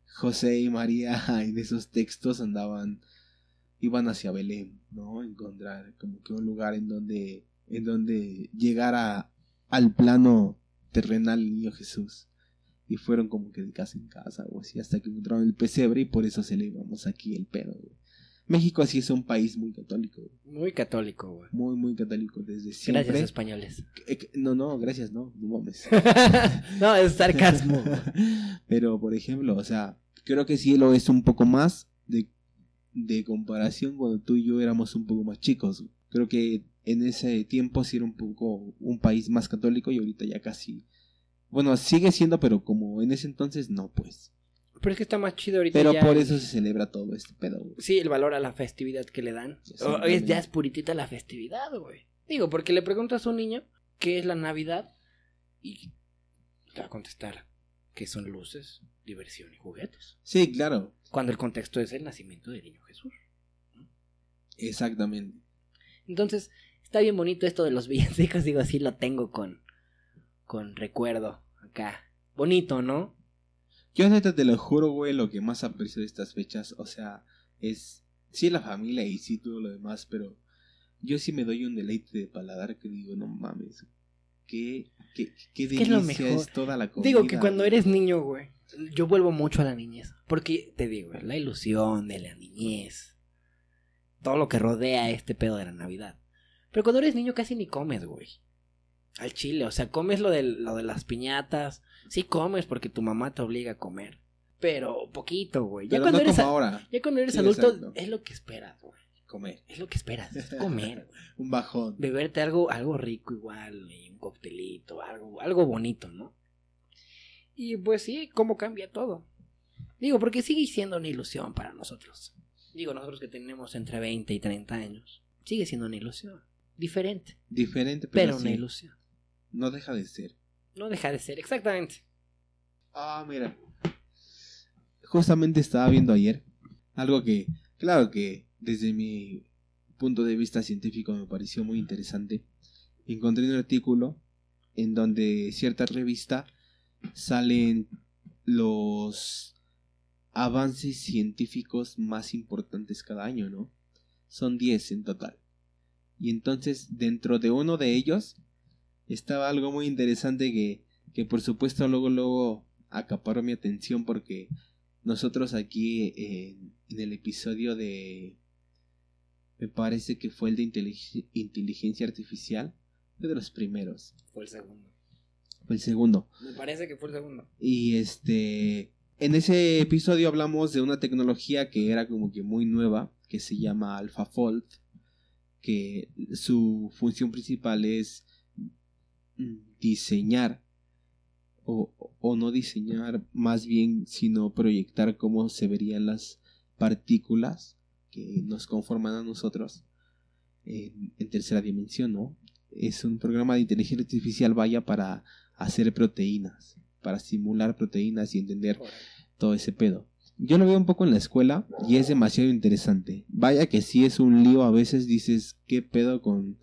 S2: José y María en esos textos andaban, iban hacia Belén, ¿no? Encontrar como que un lugar en donde, en donde llegara al plano terrenal el niño Jesús. Y fueron como que de casa en casa o así, hasta que encontraron el pesebre y por eso celebramos aquí el pedo, güey. México así es un país muy católico, güey.
S1: Muy católico, güey.
S2: muy, muy católico desde siempre.
S1: Gracias, españoles.
S2: No, no, gracias, no, no mames.
S1: no, es sarcasmo.
S2: Pero, por ejemplo, o sea, creo que sí lo es un poco más de, de comparación cuando tú y yo éramos un poco más chicos. Creo que en ese tiempo sí era un poco un país más católico y ahorita ya casi... Bueno, sigue siendo, pero como en ese entonces no, pues.
S1: Pero es que está más chido ahorita.
S2: Pero
S1: ya
S2: por eso se celebra todo este pedo. güey.
S1: Sí, el valor a la festividad que le dan. O- es, ya es puritita la festividad, güey. Digo, porque le preguntas a un niño qué es la Navidad y te va a contestar que son luces, diversión y juguetes.
S2: Sí, claro,
S1: Cuando el contexto es el nacimiento del niño Jesús.
S2: exactamente.
S1: Entonces, está bien bonito esto de los villancicos, digo, así lo tengo con, con recuerdo acá. Bonito, ¿no?
S2: Yo neta te lo juro, güey, lo que más aprecio de estas fechas, o sea, es sí la familia y sí todo lo demás, pero yo sí me doy un deleite de paladar que digo, no mames, qué, qué, qué
S1: que es lo
S2: delicia
S1: mejor.
S2: es toda la comida.
S1: Digo que cuando eres niño, güey, yo vuelvo mucho a la niñez. Porque te digo, la ilusión de la niñez. Todo lo que rodea este pedo de la Navidad. Pero cuando eres niño casi ni comes, güey. Al chile, o sea, comes lo de, lo de las piñatas. Sí comes porque tu mamá te obliga a comer. Pero poquito, güey. Ya cuando
S2: no
S1: eres,
S2: como ahora,
S1: ya cuando eres
S2: Sí,
S1: adulto,
S2: exacto.
S1: es lo que esperas, güey.
S2: comer,
S1: Es lo que esperas, es comer, güey.
S2: un bajón.
S1: Beberte algo, algo rico igual, y un coctelito, algo, algo bonito, ¿no? Y pues sí, cómo cambia todo. Digo, porque sigue siendo una ilusión para nosotros. Digo, nosotros que tenemos entre 20 y 30 años. Sigue siendo una ilusión. Diferente,
S2: Diferente, pero,
S1: pero una
S2: sí,
S1: ilusión.
S2: No deja de ser.
S1: No deja de ser, exactamente.
S2: Ah, mira. Justamente estaba viendo ayer algo que, claro que desde mi punto de vista científico me pareció muy interesante. Encontré un artículo en donde cierta revista salen los avances científicos más importantes cada año, ¿no? Son 10 en total. Y entonces dentro de uno de ellos estaba algo muy interesante que, que por supuesto luego luego acaparó mi atención porque nosotros aquí en, en el episodio de me parece que fue el de intelig- inteligencia artificial fue de los primeros
S1: Fue el segundo.
S2: fue el segundo
S1: Me parece que fue el segundo.
S2: y este en ese episodio hablamos de una tecnología que era como que muy nueva que se llama AlphaFold que su función principal es diseñar o, o no diseñar más bien sino proyectar cómo se verían las partículas que nos conforman a nosotros en, tercera dimensión no es un programa de inteligencia artificial vaya para hacer proteínas para simular proteínas y entender todo ese pedo. Yo lo veo un poco en la escuela y es demasiado interesante. Vaya que sí es un lío, a veces dices, ¿qué pedo con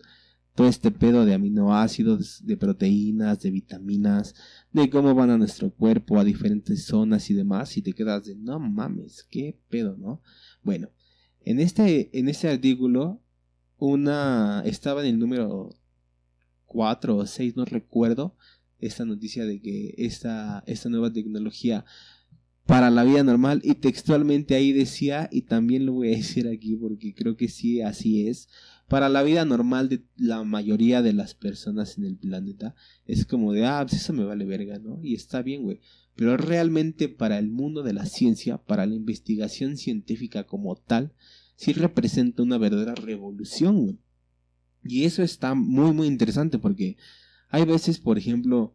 S2: todo este pedo de aminoácidos, de proteínas, de vitaminas, de cómo van a nuestro cuerpo, a diferentes zonas y demás? Y te quedas de, no mames, ¿qué pedo, no? Bueno, en este, en este artículo, una, estaba en el número 4 o 6, no recuerdo, esta noticia de que esta, esta nueva tecnología para la vida normal y textualmente ahí decía y también lo voy a decir aquí porque creo que sí así es para la vida normal de la mayoría de las personas en el planeta es como de ah pues eso me vale verga no y está bien güey. Pero realmente para el mundo de la ciencia para la investigación científica como tal sí representa una verdadera revolución güey. Y eso está muy muy interesante porque hay veces por ejemplo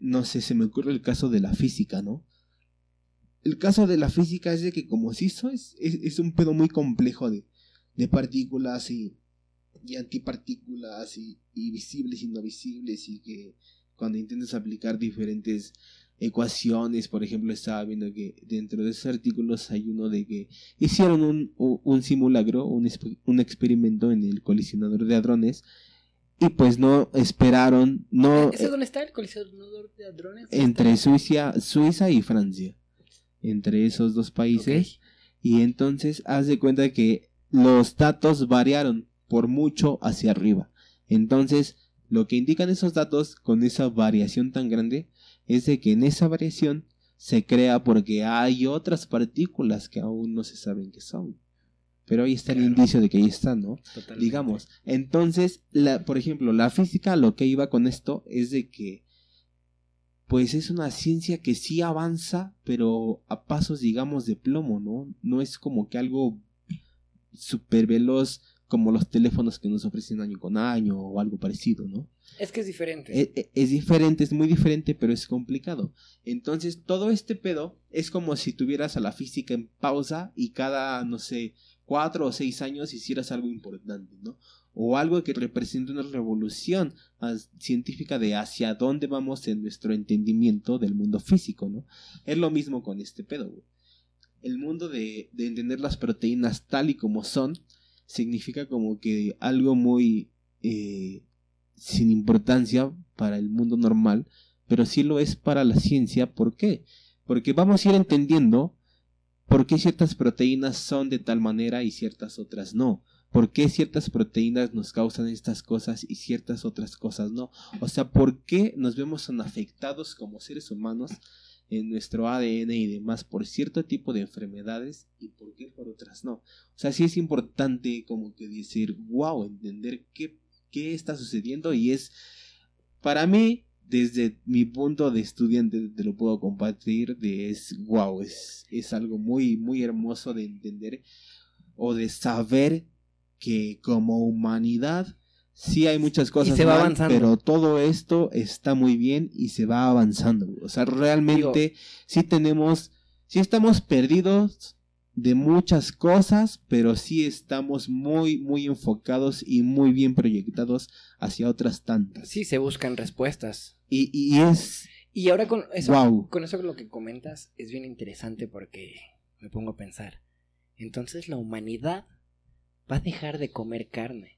S2: no sé, se me ocurre el caso de la física, ¿no? El caso de la física es de que como si eso es, es, un pedo muy complejo de, de partículas y, y antipartículas y, y visibles y no visibles y que cuando intentas aplicar diferentes ecuaciones, por ejemplo, estaba viendo que dentro de esos artículos hay uno de que hicieron un, un simulacro, un, un experimento en el colisionador de hadrones y pues no esperaron, no...
S1: ¿Ese dónde está el colisionador de hadrones?
S2: Entre Suiza, Suiza y Francia, entre esos dos países. Y entonces haz de cuenta que los datos variaron por mucho hacia arriba. Entonces, lo que indican esos datos con esa variación tan grande es de que en esa variación se crea porque hay otras partículas que aún no se saben qué son. Pero ahí está el indicio de que ahí están, ¿no? Digamos. Entonces, la, por ejemplo, la física lo que iba con esto es de que pues es una ciencia que sí avanza, pero a pasos, digamos, de plomo, ¿no? No es como que algo súper veloz como los teléfonos que nos ofrecen año con año o algo parecido, ¿no?
S1: Es que es diferente.
S2: Es, e, es, diferente, es muy diferente, pero es complicado. Entonces, todo este pedo es como si tuvieras a la física en pausa y cada, no sé, cuatro o seis años hicieras algo importante, ¿no? O algo que represente una revolución científica de hacia dónde vamos en nuestro entendimiento del mundo físico, ¿no? Es lo mismo con este pedo, güey. El mundo de, de entender las proteínas tal y como son significa como que algo muy eh, sin importancia para el mundo normal, pero sí lo es para la ciencia. ¿Por qué? Porque vamos a ir entendiendo por qué ciertas proteínas son de tal manera y ciertas otras no. ¿Por qué ciertas proteínas nos causan estas cosas y ciertas otras cosas no? O sea, ¿por qué nos vemos tan afectados como seres humanos en nuestro ADN y demás por cierto tipo de enfermedades y por qué por otras no? O sea, sí es importante como que decir, wow, entender qué qué está sucediendo y es, para mí, desde mi punto de estudiante, te lo puedo compartir, de es, wow, es, es algo muy, muy hermoso de entender o de saber que como humanidad sí hay muchas cosas
S1: se va
S2: pero todo esto está muy bien y se va avanzando. O sea, realmente sí tenemos, sí estamos perdidos de muchas cosas, pero sí estamos muy, muy enfocados y muy bien proyectados hacia otras tantas.
S1: Sí, se buscan respuestas.
S2: Y, y es...
S1: Y ahora con eso, con eso lo que comentas es bien interesante porque me pongo a pensar. Entonces la humanidad va a dejar de comer carne.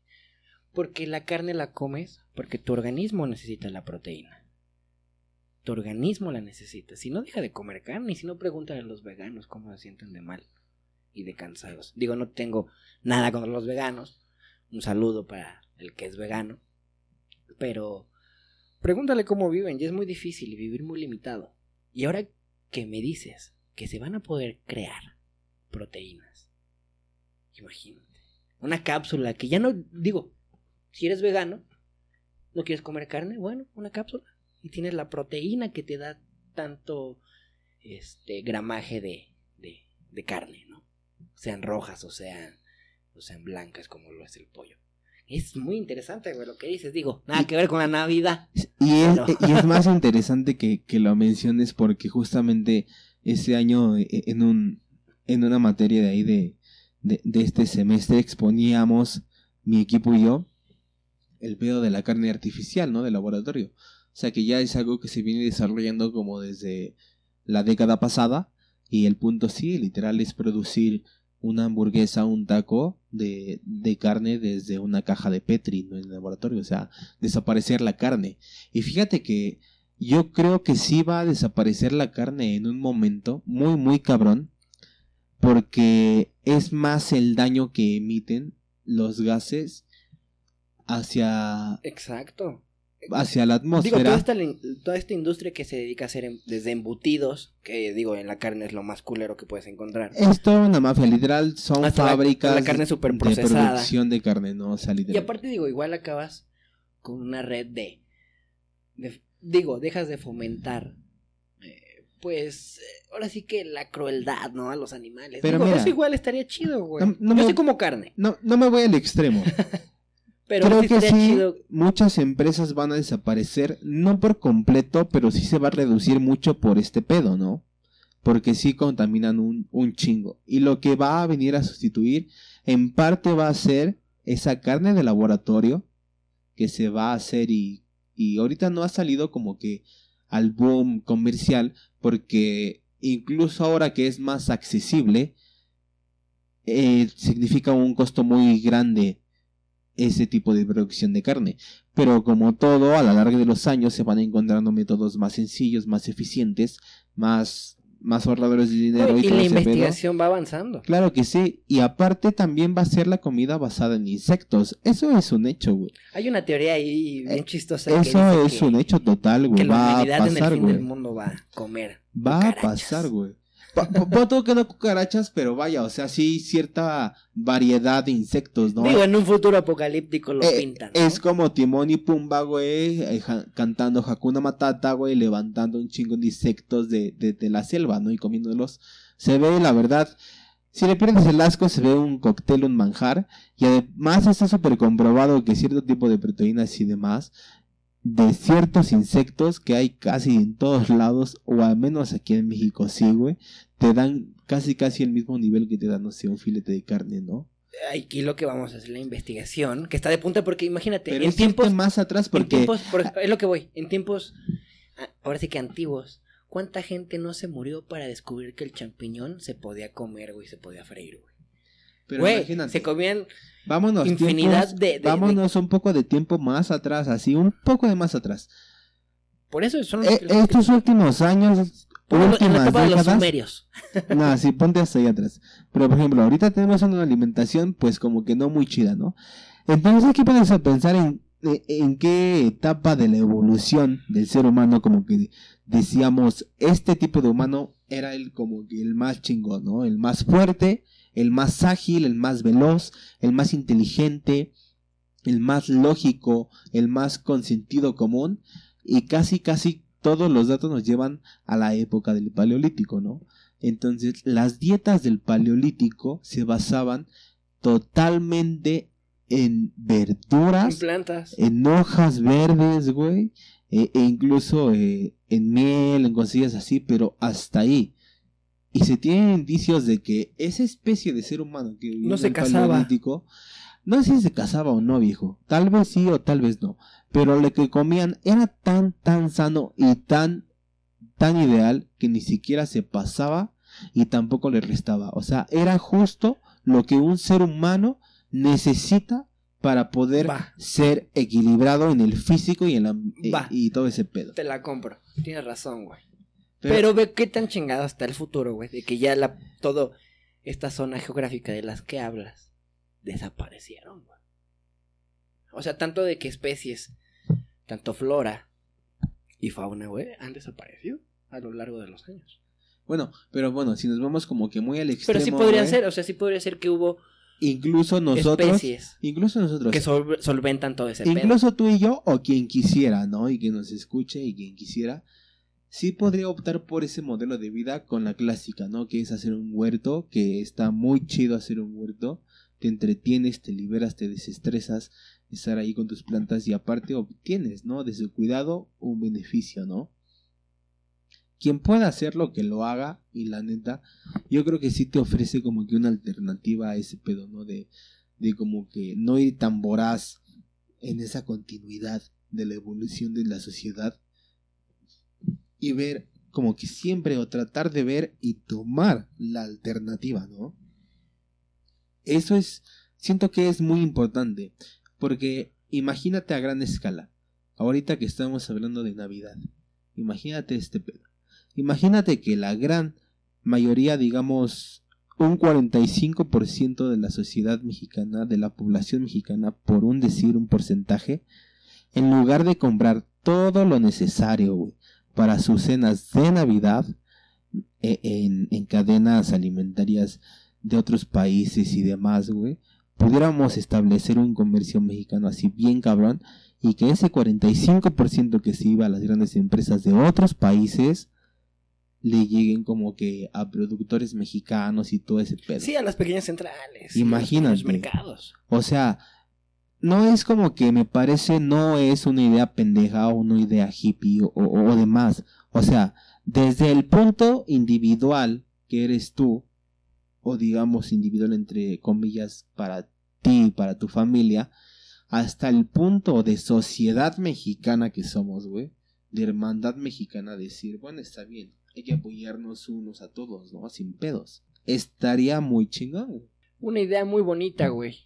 S1: Porque la carne la comes porque tu organismo necesita la proteína. Tu organismo la necesita. Si no deja de comer carne, y si no preguntan a los veganos cómo se sienten de mal y de cansados. Digo, no tengo nada contra los veganos. Un saludo para el que es vegano. Pero pregúntale cómo viven y es muy difícil vivir muy limitado. Y ahora que me dices que se van a poder crear proteínas. Imagínate. Una cápsula que ya no digo, si eres vegano, no quieres comer carne, bueno, una cápsula y tienes la proteína que te da tanto este gramaje de, de, de carne, ¿no? sean rojas o sean, o sean blancas como lo es el pollo. Es muy interesante, güey, lo que dices. Digo, nada que ver con la Navidad.
S2: Y es, y es más interesante que, que, lo menciones porque justamente ese año e, e, en, un, en una materia de ahí de, de, de este semestre exponíamos, mi equipo y yo, el pedo de la carne artificial, ¿no? De laboratorio. O sea que ya es algo que se viene desarrollando como desde la década pasada y el punto sí, literal, es producir una hamburguesa, un taco de, de, carne desde una caja de Petri, no en el laboratorio, o sea, desaparecer la carne. Y fíjate que yo creo que sí va a desaparecer la carne en un momento muy, muy cabrón, porque es más el daño que emiten los gases hacia...
S1: Exacto
S2: hacia la atmósfera.
S1: Digo, toda esta, toda esta industria que se dedica a hacer em, desde embutidos, que digo, en la carne es lo más culero que puedes encontrar.
S2: Es toda una mafia, literal, son fábricas
S1: la, carne super de
S2: producción de carne, ¿no? O sea,
S1: y aparte digo, igual acabas con una red de, digo, dejas de fomentar eh, pues eh, ahora sí que la crueldad, ¿no? A los animales. Pero eso igual estaría chido, güey. No, Yo me, como carne.
S2: No, no me voy al extremo.
S1: Pero
S2: Creo
S1: sí
S2: que sí,
S1: chido.
S2: muchas empresas van a desaparecer, no por completo, pero sí se va a reducir mucho por este pedo, ¿no? Porque sí contaminan un, un chingo. Y lo que va a venir a sustituir, en parte va a ser esa carne de laboratorio que se va a hacer y, y ahorita no ha salido como que al boom comercial, porque incluso ahora que es más accesible, eh, significa un costo muy grande ese tipo de producción de carne. Pero como todo, a la larga de los años se van encontrando métodos más sencillos, más eficientes, más, más ahorradores de dinero.
S1: y
S2: todo
S1: la investigación va avanzando.
S2: Claro que sí. Y aparte también va a ser la comida basada en insectos. Eso es un hecho, güey.
S1: Hay una teoría ahí bien chistosa. que
S2: Eso
S1: dice
S2: es
S1: que-
S2: un hecho total,
S1: Que
S2: güey.
S1: la
S2: Va a
S1: humanidad en el
S2: pasar,
S1: fin del
S2: güey.
S1: mundo va a comer.
S2: Va a pasar, güey. Todo que no cucarachas, pero vaya, o sea, sí cierta variedad de insectos, ¿no?
S1: Digo, en un futuro apocalíptico lo
S2: Eh,
S1: pintan. ¿no?
S2: Es como Timón y Pumba, güey, eh, ja- cantando Hakuna Matata, güey, levantando un chingo de insectos de, de, de la selva, ¿no? Y comiéndolos. Se ve, la verdad, si le pierdes el asco, se ve un cóctel, un manjar. Y además está súper comprobado que cierto tipo de proteínas y demás, de ciertos insectos que hay casi en todos lados, o al menos aquí en México sí, güey, te dan casi casi el mismo nivel que te dan, no sé, un filete de carne, ¿no?
S1: Aquí lo que vamos a hacer la investigación, que está de punta porque imagínate,
S2: Pero
S1: en tiempos,
S2: más atrás porque...
S1: tiempos, por- es lo que voy, en tiempos, ah, ahora sí que antiguos, ¿cuánta gente no se murió para descubrir que el champiñón se podía comer, güey, se podía freír, güey?
S2: Pero
S1: Güey,
S2: imagínate.
S1: se comían
S2: Vámonos,
S1: infinidad
S2: tiempos-
S1: de- de-
S2: vámonos un poco de tiempo más atrás, así, un poco de más atrás.
S1: Por eso son
S2: Eh, estos últimos años,
S1: en la
S2: últimas
S1: de los sumerios.
S2: no, sí, ponte hasta ahí atrás. Pero, por ejemplo, ahorita tenemos una alimentación, pues, como que no muy chida, ¿no? Entonces hay que ponerse a pensar en, en, en qué etapa de la evolución del ser humano, como que decíamos, este tipo de humano era el como que el más chingón, ¿no? El más fuerte, el más ágil, el más veloz, el más inteligente, el más lógico, el más con sentido común y casi casi todos los datos nos llevan a la época del paleolítico, ¿no? Entonces, las dietas del paleolítico se basaban totalmente en
S1: En
S2: verduras,
S1: plantas.
S2: en hojas verdes, güey, e, e incluso eh, en miel, en cosillas así, pero hasta ahí. Y se tienen indicios de que esa especie de ser humano que vivía
S1: No
S2: en
S1: se
S2: el
S1: casaba.
S2: No sé si se casaba o no, viejo. Tal vez sí o tal vez no. Pero lo que comían era tan, tan sano y tan, tan ideal que ni siquiera se pasaba y tampoco le restaba. O sea, era justo lo que un ser humano necesita para poder
S1: Va.
S2: ser equilibrado en el físico y en la y-
S1: Va.
S2: y todo ese pedo.
S1: Te la compro. Tienes razón, güey.
S2: Pero-
S1: Pero, ve qué tan chingado está el futuro, güey. De que ya la todo esta zona geográfica de las que hablas desaparecieron, güey. O sea, tanto de que especies, tanto flora y fauna, güey, han desaparecido a lo largo de los años.
S2: Bueno, pero bueno, si nos vamos como que muy al extremo.
S1: Pero sí podría
S2: güey,
S1: ser, o sea, sí podría ser que hubo
S2: Incluso nosotros.
S1: especies
S2: Incluso nosotros.
S1: que sol- solventan todo ese pedo.
S2: Incluso tú y yo, o quien quisiera, ¿no? Y que nos escuche y quien quisiera, sí podría optar por ese modelo de vida con la clásica, ¿no? Que es hacer un huerto, que está muy chido hacer un huerto, te entretienes, te liberas, te desestresas, estar ahí con tus plantas y aparte obtienes, ¿no? De su cuidado un beneficio, ¿no? Quien pueda hacerlo, que lo haga, y la neta, yo creo que sí te ofrece como que una alternativa a ese pedo, ¿no? De, de como que no ir tan voraz en esa continuidad de la evolución de la sociedad y ver como que siempre o tratar de ver y tomar la alternativa, ¿no? Eso es, siento que es muy importante, porque imagínate a gran escala, ahorita que estamos hablando de Navidad, imagínate este pedo, imagínate que la gran mayoría, digamos, un 45% de la sociedad mexicana, de la población mexicana, por un decir un porcentaje, en lugar de comprar todo lo necesario, güey, para sus cenas de Navidad, e- en, en cadenas alimentarias de otros países y demás, güey, pudiéramos establecer un comercio mexicano así bien cabrón y que ese 45% que se iba a las grandes empresas de otros países le lleguen como que a productores mexicanos y todo ese pedo.
S1: Sí, a las pequeñas centrales.
S2: Imagínate.
S1: Los mercados.
S2: O sea, no es como que me parece, no es una idea pendeja o una idea hippie o, o, demás. O sea, desde el punto individual que eres tú, o digamos individual entre comillas para ti y para tu familia, hasta el punto de sociedad mexicana que somos, güey, de hermandad mexicana, decir, bueno, está bien, hay que apoyarnos unos a todos, ¿no? Sin pedos. Estaría muy chingón.
S1: Una idea muy bonita, güey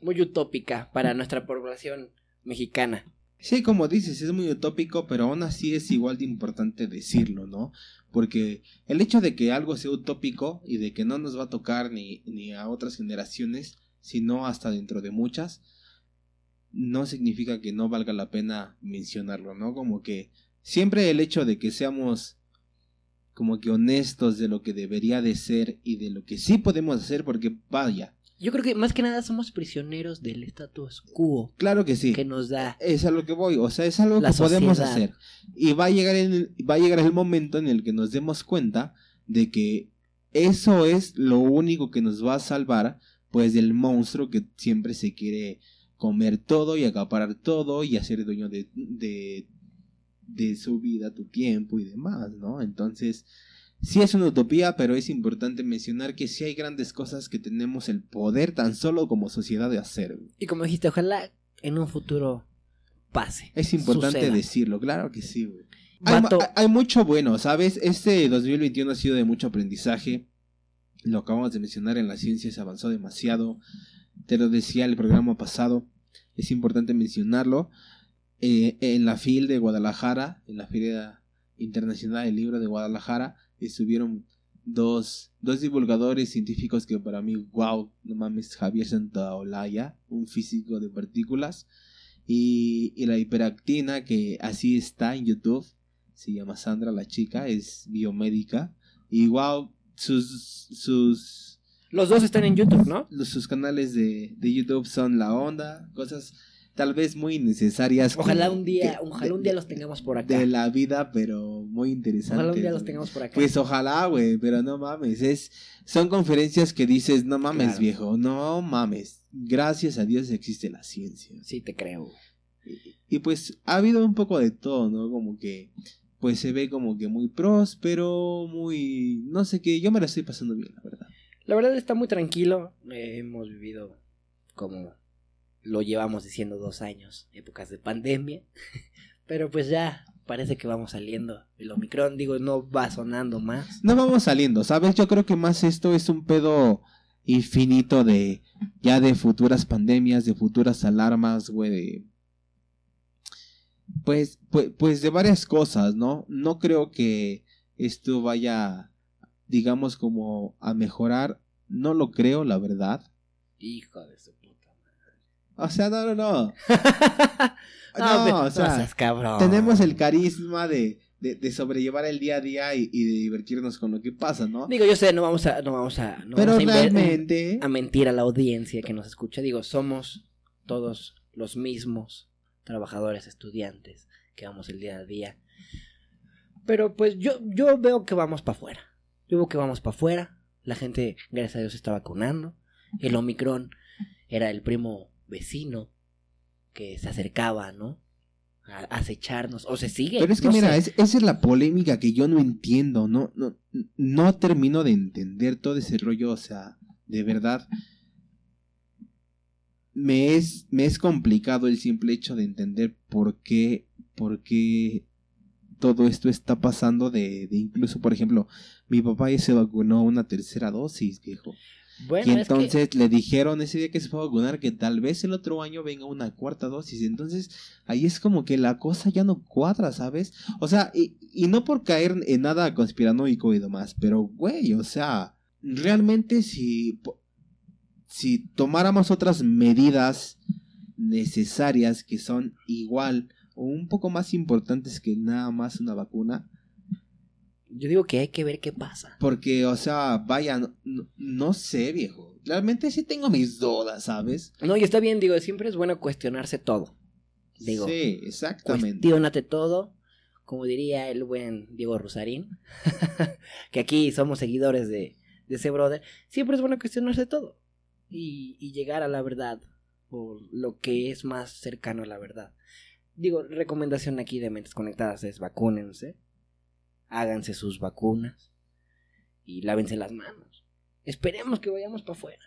S1: muy utópica para nuestra población mexicana.
S2: Sí, como dices, es muy utópico, pero aún así es igual de importante decirlo, ¿no? Porque el hecho de que algo sea utópico y de que no nos va a tocar ni, ni a otras generaciones, sino hasta dentro de muchas, no significa que no valga la pena mencionarlo, ¿no? Como que siempre el hecho de que seamos como que honestos de lo que debería de ser y de lo que sí podemos hacer, porque vaya,
S1: yo creo que más que nada somos prisioneros del status quo.
S2: Claro que sí.
S1: Que nos da.
S2: Es a lo que voy. O sea, es algo que podemos hacer. Y va a, llegar el, va a llegar el momento en el que nos demos cuenta de que eso es lo único que nos va a salvar, pues, del monstruo que siempre se quiere comer todo y acaparar todo y hacer dueño de, de, de su vida, tu tiempo y demás, ¿no? Entonces Sí es una utopía, pero es importante mencionar que sí hay grandes cosas que tenemos el poder tan solo como sociedad de hacer.
S1: Y como dijiste, ojalá en un futuro pase.
S2: Es importante decirlo, claro que sí, güey. Hay, mucho bueno, ¿sabes? Este 2021 ha sido de mucho aprendizaje. Lo acabamos de mencionar en la ciencia, se avanzó demasiado. Te lo decía el programa pasado. Es importante mencionarlo. Eh, en la FIL de Guadalajara, en la Feria Internacional del Libro de Guadalajara, estuvieron dos, dos divulgadores científicos que para mí, wow, no mames, Javier Santaolalla, un físico de partículas, y, y la hiperactina, que así está en YouTube, se llama Sandra la chica, es biomédica, y wow, sus, sus...
S1: Los dos están en YouTube, ¿no?
S2: sus canales de, de YouTube son La Onda, cosas tal vez muy necesarias.
S1: Ojalá un día, ojalá un día los tengamos por acá.
S2: De la vida, pero muy interesantes.
S1: Ojalá un día los tengamos por acá.
S2: Pues ojalá, güey, pero no mames, es son conferencias que dices, no mames, viejo, no mames. Gracias a Dios existe la ciencia.
S1: Sí, te creo.
S2: Y, y pues ha habido un poco de todo, ¿no? Como que pues se ve como que muy próspero, muy no sé qué, yo me la estoy pasando bien, la verdad.
S1: La verdad está muy tranquilo, hemos vivido como lo llevamos diciendo dos años, épocas de pandemia, pero pues ya parece que vamos saliendo. El Omicron, digo, no va sonando más.
S2: No vamos saliendo, ¿sabes? Yo creo que más esto es un pedo infinito de ya de futuras pandemias, de futuras alarmas, güey, de... Pues, pues, pues de varias cosas, ¿no? No creo que esto vaya, digamos, como a mejorar. No lo creo, la verdad.
S1: Hijo de su
S2: o sea, no, no, no. no, o sea, tenemos el carisma de, de, sobrellevar el día a día y, de divertirnos con lo que pasa, ¿no?
S1: Digo, yo sé, no vamos a, no vamos a, no
S2: Pero realmente...
S1: a mentir a la audiencia que nos escucha. Digo, somos todos los mismos trabajadores, estudiantes que vamos el día a día. Pero pues yo, yo veo que vamos para afuera. Yo veo que vamos para afuera. La gente, gracias a Dios, está vacunando. El Omicron era el primo vecino que se acercaba, ¿no? A acecharnos, o se sigue.
S2: Pero es que mira, esa es la polémica que yo no entiendo, no, no, no termino de entender todo ese rollo, o sea, de verdad. Me es, me es complicado el simple hecho de entender por qué, por qué todo esto está pasando de, de incluso, por ejemplo, mi papá ya se vacunó una tercera dosis, viejo y entonces le dijeron ese día que se fue a vacunar que tal vez el otro año venga una cuarta dosis. Entonces ahí es como que la cosa ya no cuadra, ¿sabes? O sea, y, y no por caer en nada conspiranoico y demás, pero güey, o sea, realmente si, si tomáramos otras medidas necesarias que son igual o un poco más importantes que nada más una vacuna,
S1: yo digo que hay que ver qué pasa.
S2: Porque, o sea, vaya, no, sé, viejo. Realmente sí tengo mis dudas, ¿sabes?
S1: No, y está bien, digo, siempre es bueno cuestionarse todo. Digo,
S2: sí, exactamente.
S1: Cuestionate todo, como diría el buen Diego Rosarín, que aquí somos seguidores de, de ese brother. Siempre es bueno cuestionarse todo y, y llegar a la verdad o lo que es más cercano a la verdad. Digo, recomendación aquí de Mentes Conectadas es vacúnense, háganse sus vacunas y lávense las manos. Esperemos que vayamos para afuera.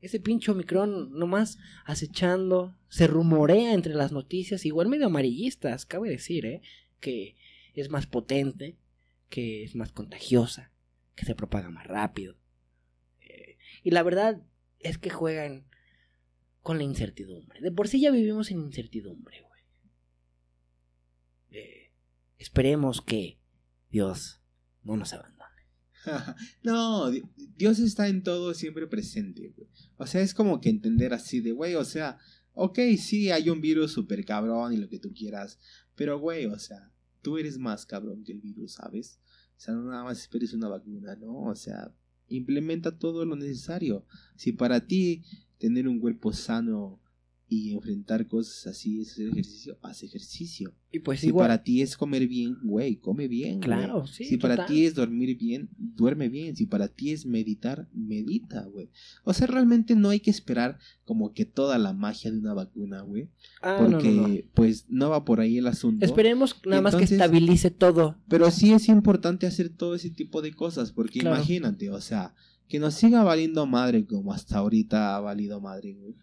S1: Ese pinche Omicron nomás acechando, se rumorea entre las noticias, igual medio amarillistas, cabe decir, ¿eh? que es más potente, que es más contagiosa, que se propaga más rápido. Eh, y la verdad es que juegan con la incertidumbre. De por sí ya vivimos en incertidumbre, güey. Eh, esperemos que Dios no nos abandone.
S2: no, Dios está en todo siempre presente. O sea, es como que entender así de, güey, o sea, ok, sí, hay un virus súper cabrón y lo que tú quieras, pero, güey, o sea, tú eres más cabrón que el virus, ¿sabes? O sea, no nada más esperes una vacuna, ¿no? O sea, implementa todo lo necesario. Si para ti tener un cuerpo sano y enfrentar cosas así es hacer ejercicio, haz ejercicio.
S1: Y pues
S2: si
S1: igual.
S2: para ti es comer bien, güey, come bien.
S1: Claro,
S2: güey.
S1: sí,
S2: Si para ti es dormir bien, duerme bien. Si para ti es meditar, medita, güey. O sea, realmente no hay que esperar como que toda la magia de una vacuna, güey.
S1: Ah,
S2: Porque
S1: no, no.
S2: pues no va por ahí el asunto.
S1: Esperemos nada más que estabilice todo.
S2: Pero sí es importante hacer todo ese tipo de cosas, porque
S1: Claro.
S2: imagínate, o sea, que nos siga valiendo madre como hasta ahorita ha valido madre, güey.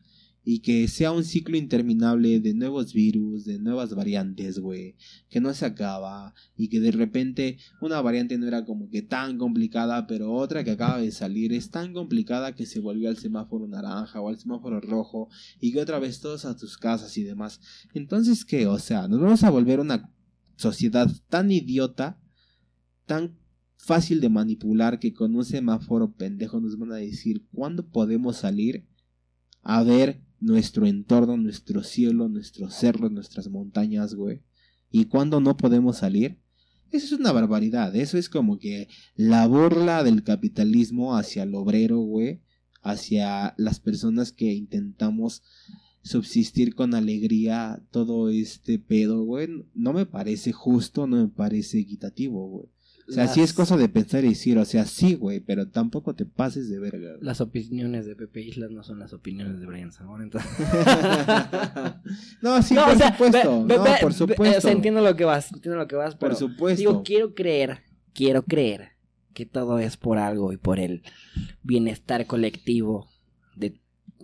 S2: Y que sea un ciclo interminable de nuevos virus, de nuevas variantes, güey. Que no se acaba. Y que de repente una variante no era como que tan complicada, pero otra que acaba de salir es tan complicada que se volvió al semáforo naranja o al semáforo rojo. Y que otra vez todos a tus casas y demás. Entonces, ¿qué? O sea, nos vamos a volver una sociedad tan idiota, tan fácil de manipular que con un semáforo pendejo nos van a decir cuándo podemos salir a ver nuestro entorno, nuestro cielo, nuestros cerros, nuestras montañas, güey. Y cuándo no podemos salir. Eso es una barbaridad. Eso es como que la burla del capitalismo hacia el obrero, güey. Hacia las personas que intentamos subsistir con alegría todo este pedo, güey. No me parece justo, no me parece equitativo, güey. O sea, sí es cosa de pensar y decir, o sea, sí, güey, pero tampoco te pases de verga. güey.
S1: Las opiniones de Pepe Islas no son las opiniones de Brian Zamora, entonces...
S2: no, sí,
S1: No,
S2: por
S1: o sea,
S2: supuesto. no, por supuesto.
S1: O sea, entiendo lo que vas, entiendo lo que vas,
S2: por
S1: pero
S2: supuesto.
S1: digo, quiero creer, quiero creer que todo es por algo y por el bienestar colectivo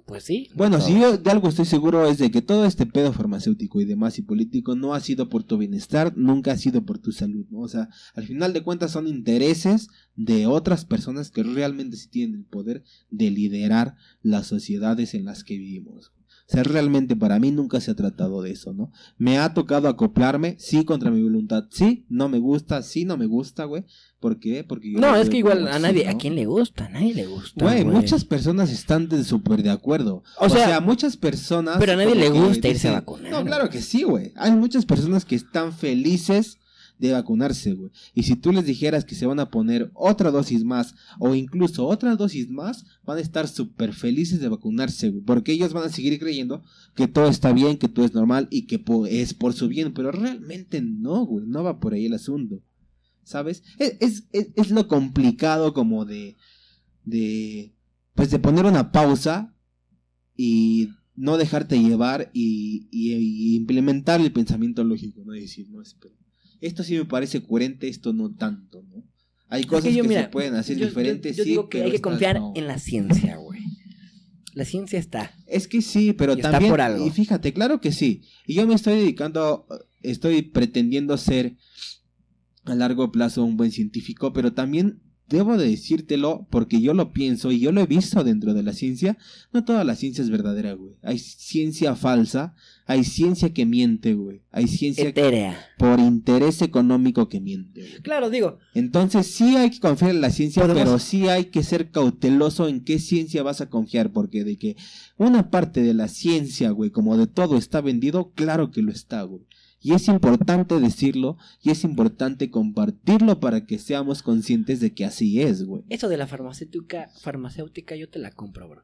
S1: pues sí.
S2: Bueno, si yo de algo estoy seguro es de que todo este pedo farmacéutico y demás y político no ha sido por tu bienestar, nunca ha sido por tu salud, ¿no? O sea, al final de cuentas son intereses de otras personas que realmente sí tienen el poder de liderar las sociedades en las que vivimos. O sea, realmente para mí nunca se ha tratado de eso, ¿no? Me ha tocado acoplarme, sí, contra mi voluntad, sí, no me gusta, sí, no me gusta, güey. ¿Por qué? Porque yo
S1: No, es que igual a nadie,
S2: ¿no?
S1: ¿a quién le gusta? A nadie le gusta.
S2: Güey,
S1: güey.
S2: muchas personas están de súper de acuerdo.
S1: O
S2: O,
S1: sea,
S2: sea, muchas personas.
S1: pero a nadie le gusta irse a vacunar,
S2: No, claro que sí, güey. Hay muchas personas que están felices de vacunarse, güey. Y si tú les dijeras que se van a poner otra dosis más o incluso otra dosis más, van a estar súper felices de vacunarse, güey. Porque ellos van a seguir creyendo que todo está bien, que todo es normal y que es por su bien. Pero realmente no, güey. No va por ahí el asunto. ¿Sabes? Es, es, lo complicado como de... De... Pues de poner una pausa y no dejarte llevar y, implementar el pensamiento lógico, ¿no? Decir, no, espera. Esto sí me parece coherente, esto no tanto, ¿no? Hay cosas que,
S1: mira,
S2: se pueden hacer
S1: yo-
S2: diferentes,
S1: Yo,
S2: sí,
S1: digo que
S2: pero
S1: hay que confiar
S2: no.
S1: en la ciencia, güey. La ciencia está.
S2: Es que sí, pero
S1: Y está
S2: también,
S1: por algo.
S2: y fíjate, claro que sí. Y yo me estoy dedicando, estoy pretendiendo ser a largo plazo un buen científico, pero también debo de decírtelo porque yo lo pienso y yo lo he visto dentro de la ciencia. No toda la ciencia es verdadera, güey. Hay ciencia falsa, hay ciencia que miente, güey. Hay ciencia
S1: Etérea.
S2: por interés económico que miente. güey.
S1: Claro, digo,
S2: Entonces sí hay que confiar en la ciencia,
S1: Podemos-
S2: pero sí hay que ser cauteloso en qué ciencia vas a confiar, porque de que una parte de la ciencia, güey, como de todo está vendido, claro que lo está, güey. Y es importante decirlo y es importante compartirlo para que seamos conscientes de que así es, güey.
S1: eso de la farmacéutica, farmacéutica yo te la compro, bro.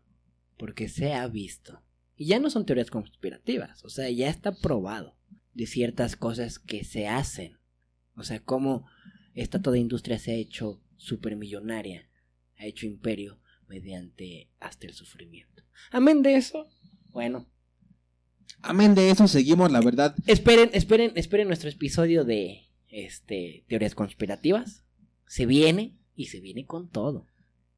S1: Porque se ha visto. Y ya no son teorías conspirativas, o sea, ya está probado de ciertas cosas que se hacen. O sea, cómo esta toda industria se ha hecho supermillonaria, ha hecho imperio mediante hasta el sufrimiento. Amén de eso, Bueno,
S2: Amén de eso, seguimos, la verdad.
S1: esperen, esperen, esperen nuestro episodio de este teorías conspirativas. Se viene y se viene con todo.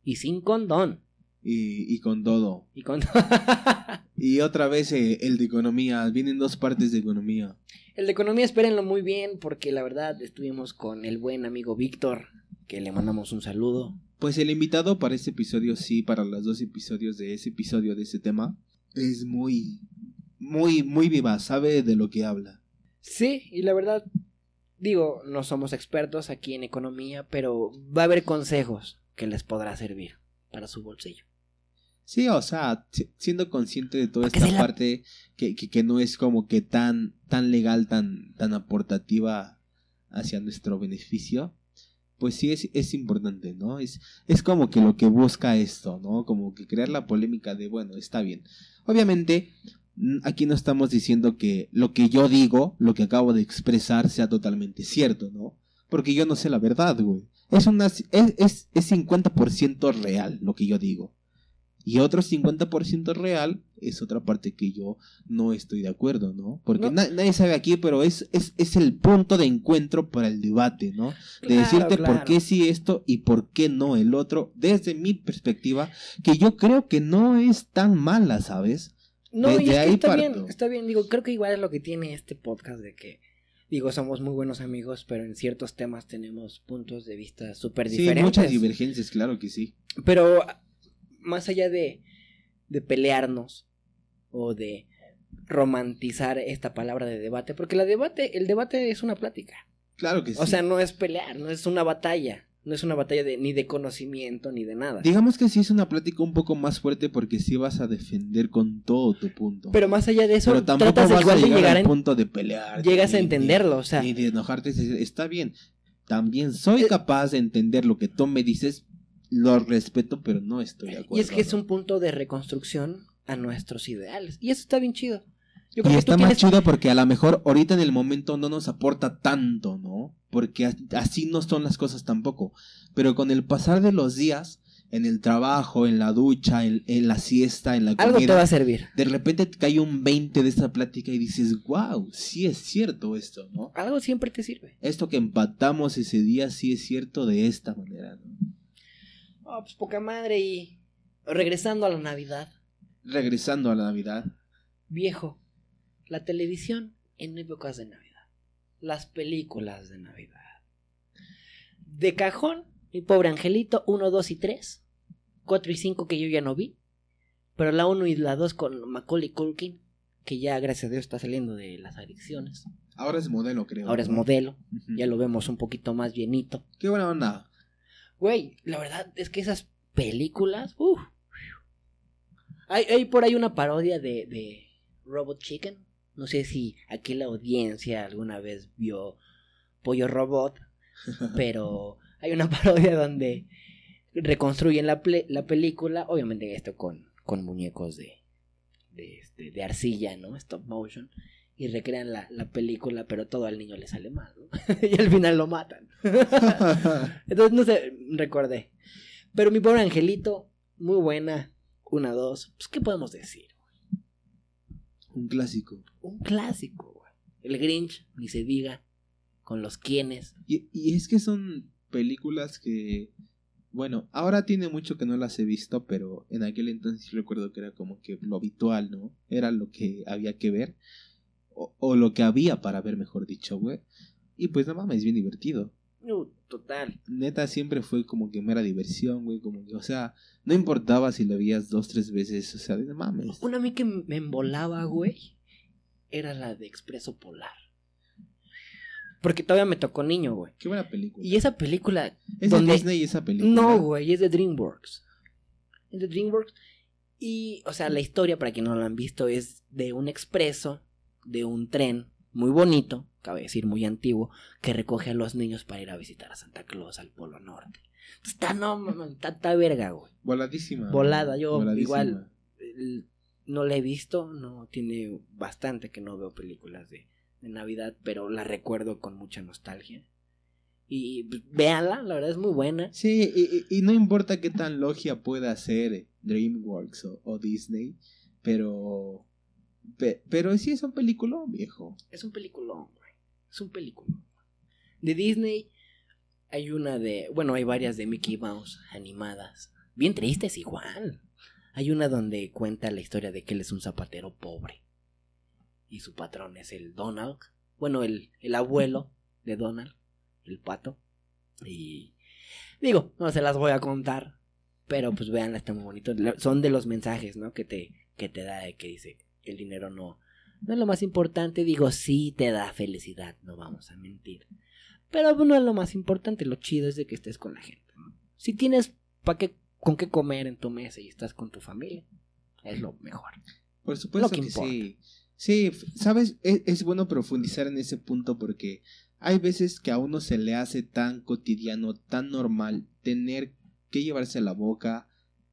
S1: Y sin condón.
S2: Y, y con todo.
S1: Y con
S2: Y otra vez eh, el de economía. Vienen dos partes de economía.
S1: El de economía, espérenlo muy bien, porque la verdad estuvimos con el buen amigo Víctor, que le mandamos un saludo.
S2: Pues el invitado para este episodio, sí, para los dos episodios de ese episodio de ese tema, es muy, muy, muy viva, sabe de lo que habla.
S1: Sí, y la verdad, digo, no somos expertos aquí en economía, pero va a haber consejos que les podrá servir para su bolsillo.
S2: Sí, o sea, si- siendo consciente de toda
S1: Porque
S2: esta
S1: la-
S2: parte que, que, que no es como que tan, tan legal, tan, tan aportativa hacia nuestro beneficio, pues sí es, es importante, ¿no? Es, es como que lo que busca esto, ¿no? Como que crear la polémica de, bueno, está bien. Obviamente, aquí no estamos diciendo que lo que yo digo, lo que acabo de expresar, sea totalmente cierto, ¿no? Porque yo no sé la verdad, güey. Es, una, es, es, es 50% real lo que yo digo. Y otro 50% real es otra parte que yo no estoy de acuerdo, ¿no? Porque
S1: No.
S2: na- nadie sabe aquí, pero es, es, es el punto de encuentro para el debate, ¿no? De
S1: Claro,
S2: decirte por qué sí esto y por qué no el otro, desde mi perspectiva, que yo creo que no es tan mala, ¿sabes?
S1: No, y es que está bien, está bien, digo, creo que igual es lo que tiene este podcast de que, digo, somos muy buenos amigos, pero en ciertos temas tenemos puntos de vista súper
S2: Sí,
S1: diferentes.
S2: muchas divergencias, claro que sí.
S1: Pero más allá de, de pelearnos o de romantizar esta palabra de debate, porque la debate, el debate es una plática.
S2: Claro que sí.
S1: O sea, no es pelear, no es una batalla, no es una batalla de, ni de conocimiento ni de nada.
S2: Digamos que sí es una plática un poco más fuerte porque sí vas a defender con todo tu punto.
S1: Pero más allá de eso,
S2: Pero tampoco
S1: tratas
S2: vas a
S1: de
S2: llegar, al
S1: en-
S2: punto de pelear.
S1: llegas a
S2: ni-
S1: entenderlo, o sea,
S2: Ni de enojarte. Está bien. También soy capaz de entender lo que tú me dices. Lo respeto, pero no estoy de acuerdo.
S1: y es que es un punto de reconstrucción a nuestros ideales. Y eso está bien chido. Yo
S2: Y
S1: que
S2: está más
S1: tienes-
S2: chido porque a lo mejor ahorita en el momento no nos aporta tanto, ¿no? Porque as- así no son las cosas tampoco. Pero con el pasar de los días, en el trabajo, en la ducha, en, en la siesta, en la
S1: algo te
S2: comida,
S1: va a servir.
S2: de repente te cae un 20 de esta plática y dices, wow, sí es cierto esto, ¿no?
S1: Algo siempre te sirve.
S2: Esto que empatamos ese día sí es cierto de esta manera, ¿no?
S1: Oh, pues poca madre y regresando a la Navidad.
S2: Regresando a la Navidad.
S1: Viejo, la televisión en épocas de Navidad. Las películas de Navidad. De cajón, mi pobre angelito, 1, 2 y 3. 4 y 5 que yo ya no vi. Pero la 1 y la 2 con Macaulay Culkin, que ya gracias a Dios está saliendo de las adicciones.
S2: Ahora es modelo, creo.
S1: Ahora es modelo, ya lo vemos un poquito más bienito.
S2: Qué buena onda.
S1: Güey, la verdad es que esas películas, uff. Hay, hay por ahí una parodia de, de Robot Chicken. No sé si aquí la audiencia alguna vez vio Pollo Robot, pero hay una parodia donde reconstruyen la, la película, obviamente esto con, con muñecos de, de, este, de arcilla, ¿no? Stop motion. Y recrean la, la película, pero todo al niño le sale mal, ¿no? y al final lo matan. Entonces, no sé, recordé. Pero mi pobre angelito, muy buena. Una, dos. Pues, ¿qué podemos decir?
S2: Un clásico.
S1: Un clásico, güey. El Grinch, ni se diga. Con los quienes.
S2: Y, y es que son películas que, bueno, ahora tiene mucho que no las he visto, pero en aquel entonces recuerdo que era como que lo habitual, ¿no? Era lo que había que ver, o, o lo que había para ver, mejor dicho, güey. Y pues no mames, es bien divertido.
S1: Uh, total.
S2: Neta, siempre fue como que mera diversión, güey, como que, o sea, no importaba si lo veías dos, tres veces, o sea, no mames.
S1: Una a mí que me embolaba, güey, era la de Expreso Polar. Porque todavía me tocó niño, güey.
S2: Qué buena película.
S1: Y esa película
S2: ¿Es
S1: donde-
S2: de Disney esa película?
S1: No, güey, es de DreamWorks. Es de DreamWorks. Y, o sea, la historia, para quien no la han visto, es de un expreso, de un tren muy bonito, cabe decir muy antiguo, que recoge a los niños para ir a visitar a Santa Claus al Polo Norte. Está, no, está, está verga, güey.
S2: Voladísima.
S1: Volada, yo
S2: Voladísima.
S1: igual No la he visto, no tiene bastante que no veo películas de, de Navidad, pero la recuerdo con mucha nostalgia. Y pues, véanla, la verdad es muy buena.
S2: Sí, y, no importa qué tan logia pueda ser DreamWorks o, o Disney, pero Pe- pero sí es un peliculón, viejo.
S1: Es un peliculón, güey. Es un peliculón. De Disney hay una de... Bueno, hay varias de Mickey Mouse animadas. Bien tristes igual. Hay una donde cuenta la historia de que él es un zapatero pobre. Y su patrón es el Donald. Bueno, el, el abuelo de Donald. El pato. Y... Digo, no se las voy a contar. Pero pues vean, está muy bonito. Son de los mensajes, ¿no? Que te, que te da, de que dice, el dinero no, no es lo más importante, digo, sí te da felicidad, no vamos a mentir. Pero no es lo más importante, lo chido es de que estés con la gente. ¿no? Si tienes pa qué, con qué comer en tu mesa y estás con tu familia, es lo mejor.
S2: Por supuesto
S1: Lo que
S2: sí. Sí, sabes, es, es bueno profundizar en ese punto porque hay veces que a uno se le hace tan cotidiano, tan normal tener que llevarse la boca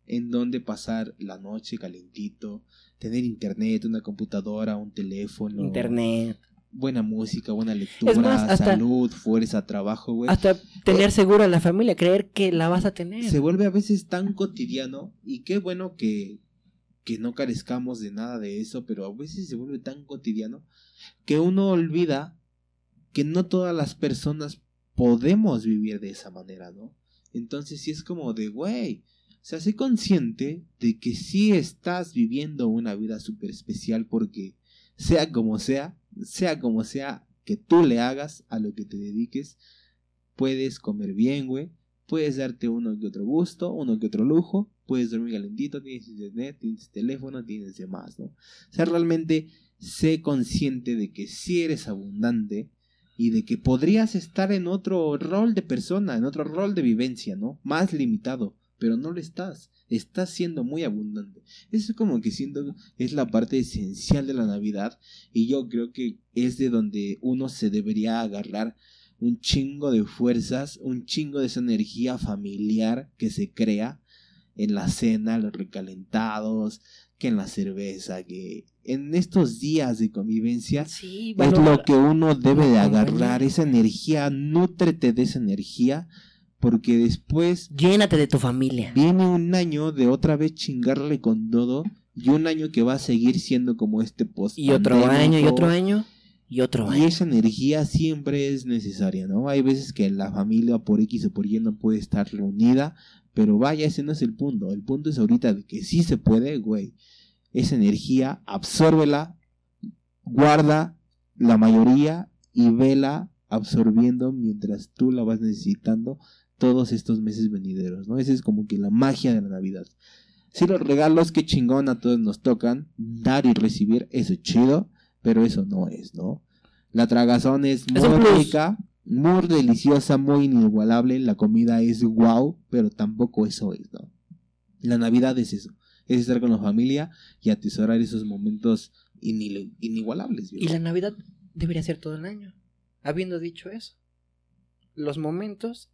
S2: en donde pasar la noche calentito, tener internet, una computadora, un teléfono,
S1: Internet,
S2: buena música, buena lectura,
S1: más, hasta-
S2: salud, fuerza, trabajo, güey.
S1: hasta tener seguro a la familia, creer que la vas a tener.
S2: se vuelve a veces tan cotidiano y qué bueno que, que no carezcamos de nada de eso, pero a veces se vuelve tan cotidiano que uno olvida que no todas las personas podemos vivir de esa manera, ¿no? Entonces sí es como de, güey, sea, sé consciente de que sí estás viviendo una vida súper especial porque sea como sea, sea como sea que tú le hagas a lo que te dediques, puedes comer bien, güey, puedes darte uno que otro gusto, uno que otro lujo, puedes dormir calentito, tienes internet, tienes teléfono, tienes demás, ¿no? O sea, realmente sé consciente de que si eres abundante y de que podrías estar en otro rol de persona, en otro rol de vivencia, ¿no? Más limitado, pero no lo estás. Estás siendo muy abundante. Eso es como que siento es la parte esencial de la Navidad y yo creo que es de donde uno se debería agarrar un chingo de fuerzas, un chingo de esa energía familiar que se crea en la cena, los recalentados, que en la cerveza, que en estos días de convivencia
S1: Sí,
S2: es lo que uno debe de agarrar, esa energía, nútrete de esa energía, porque después
S1: Llénate de tu familia.
S2: viene un año de otra vez chingarle con todo y un año que va a seguir siendo como este post
S1: Y otro año, y otro año, y otro
S2: y
S1: año.
S2: esa energía siempre es necesaria, ¿no? Hay veces que la familia por X o por Y no puede estar reunida, pero vaya, ese no es el punto. El punto es ahorita de que sí se puede, güey. Esa energía, absórbela, guarda la mayoría y vela absorbiendo mientras tú la vas necesitando todos estos meses venideros, ¿no? Esa es como que la magia de la Navidad. Si los regalos, que chingón a todos nos tocan, dar y recibir, eso es chido, pero eso no es, ¿no? La tragazón es muy rica, muy deliciosa, muy inigualable, la comida es wow, pero tampoco eso es, ¿no? La Navidad es eso, es estar con la familia y atesorar esos momentos inigualables.
S1: Y la Navidad debería ser todo el año. Habiendo dicho eso, los momentos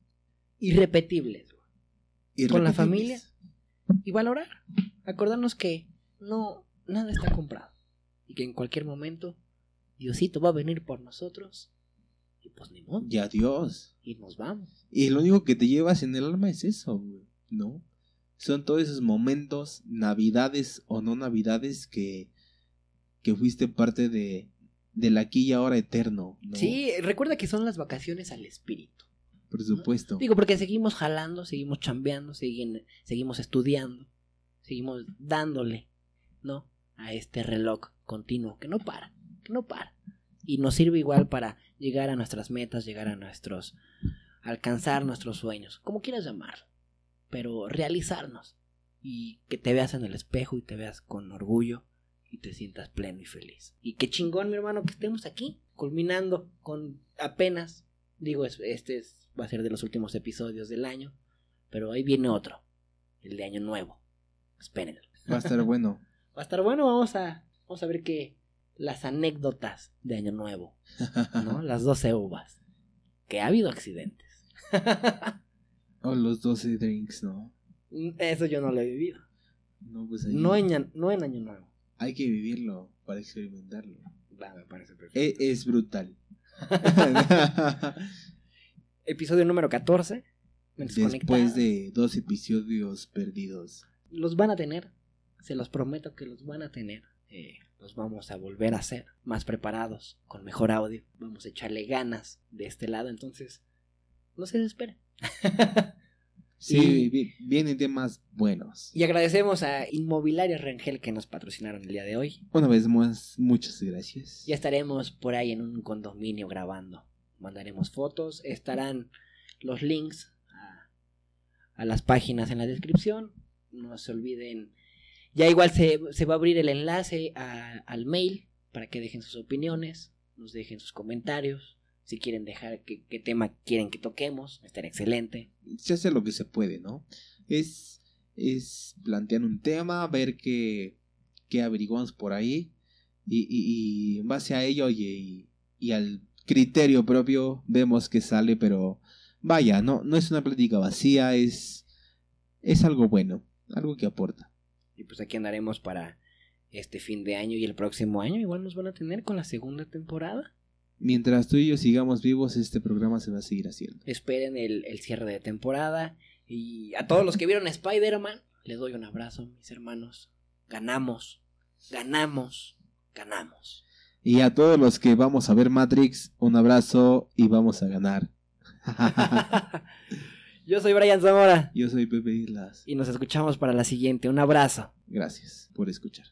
S1: irrepetibles. con la familia. Y valorar. Acordarnos que no, nada está comprado. Y que en cualquier momento Diosito va a venir por nosotros. Y pues ni modo.
S2: Y adiós.
S1: Y nos vamos.
S2: Y lo único que te llevas en el alma es eso, güey, ¿no? Son todos esos momentos, navidades o no navidades, que, que fuiste parte de, del aquí y ahora eterno, ¿no?
S1: Sí, recuerda que son las vacaciones al espíritu.
S2: Por supuesto.
S1: Digo, porque seguimos jalando, seguimos chambeando, segui- seguimos estudiando, seguimos dándole, ¿no? A este reloj continuo que no para, que no para. Y nos sirve igual para llegar a nuestras metas, llegar a nuestros. alcanzar nuestros sueños, como quieras llamarlo. Pero realizarnos. Y que te veas en el espejo y te veas con orgullo y te sientas pleno y feliz. Y qué chingón, mi hermano, que estemos aquí, culminando con apenas, digo, es- este es- va a ser de los últimos episodios del año, pero ahí viene otro, el de Año Nuevo. Espérenlo.
S2: Va a estar bueno.
S1: Va a estar bueno, vamos a, vamos a ver qué, las anécdotas de Año Nuevo, ¿no? Las 12 uvas. Que ha habido accidentes.
S2: O los 12 drinks, ¿no?
S1: Eso yo no lo he vivido.
S2: No, pues ahí
S1: No en, no en Año Nuevo.
S2: hay que vivirlo para experimentarlo.
S1: Va, me parece perfecto.
S2: E- es brutal.
S1: Episodio número 14. Mentes
S2: Después de dos episodios perdidos.
S1: Los van a tener. Se los prometo que los van a tener eh, los vamos a volver a hacer más preparados, con mejor audio. Vamos a echarle ganas de este lado, entonces no se desesperen.
S2: Sí,
S1: Y-
S2: vienen temas buenos.
S1: y agradecemos a Inmobiliaria Rangel que nos patrocinaron el día de hoy.
S2: Una vez más, muchas gracias.
S1: Ya estaremos por ahí en un condominio grabando. Mandaremos fotos, estarán los links a, a las páginas en la descripción. No se olviden. Ya igual se, se va a abrir el enlace al mail para que dejen sus opiniones, nos dejen sus comentarios. Si quieren dejar qué, tema quieren que toquemos, estará excelente.
S2: se hace lo que se puede, ¿no? Es, es plantear un tema, ver qué, qué averiguamos por ahí y en base a ello y, y al criterio propio vemos que sale, pero vaya, no, no es una plática vacía, es, es algo bueno, algo que aporta.
S1: Y pues aquí andaremos para este fin de año y el próximo año. Igual nos van a tener con la segunda temporada.
S2: Mientras tú y yo sigamos vivos, este programa se va a seguir haciendo.
S1: esperen el, el cierre de temporada. Y a todos los que vieron Spider-Man, les doy un abrazo, mis hermanos. Ganamos, ganamos, ganamos.
S2: Y a todos los que vamos a ver Matrix, un abrazo y vamos a ganar.
S1: Yo soy Brian Zamora
S2: Yo soy Pepe Islas.
S1: y nos escuchamos para la siguiente. Un abrazo.
S2: Gracias por escuchar.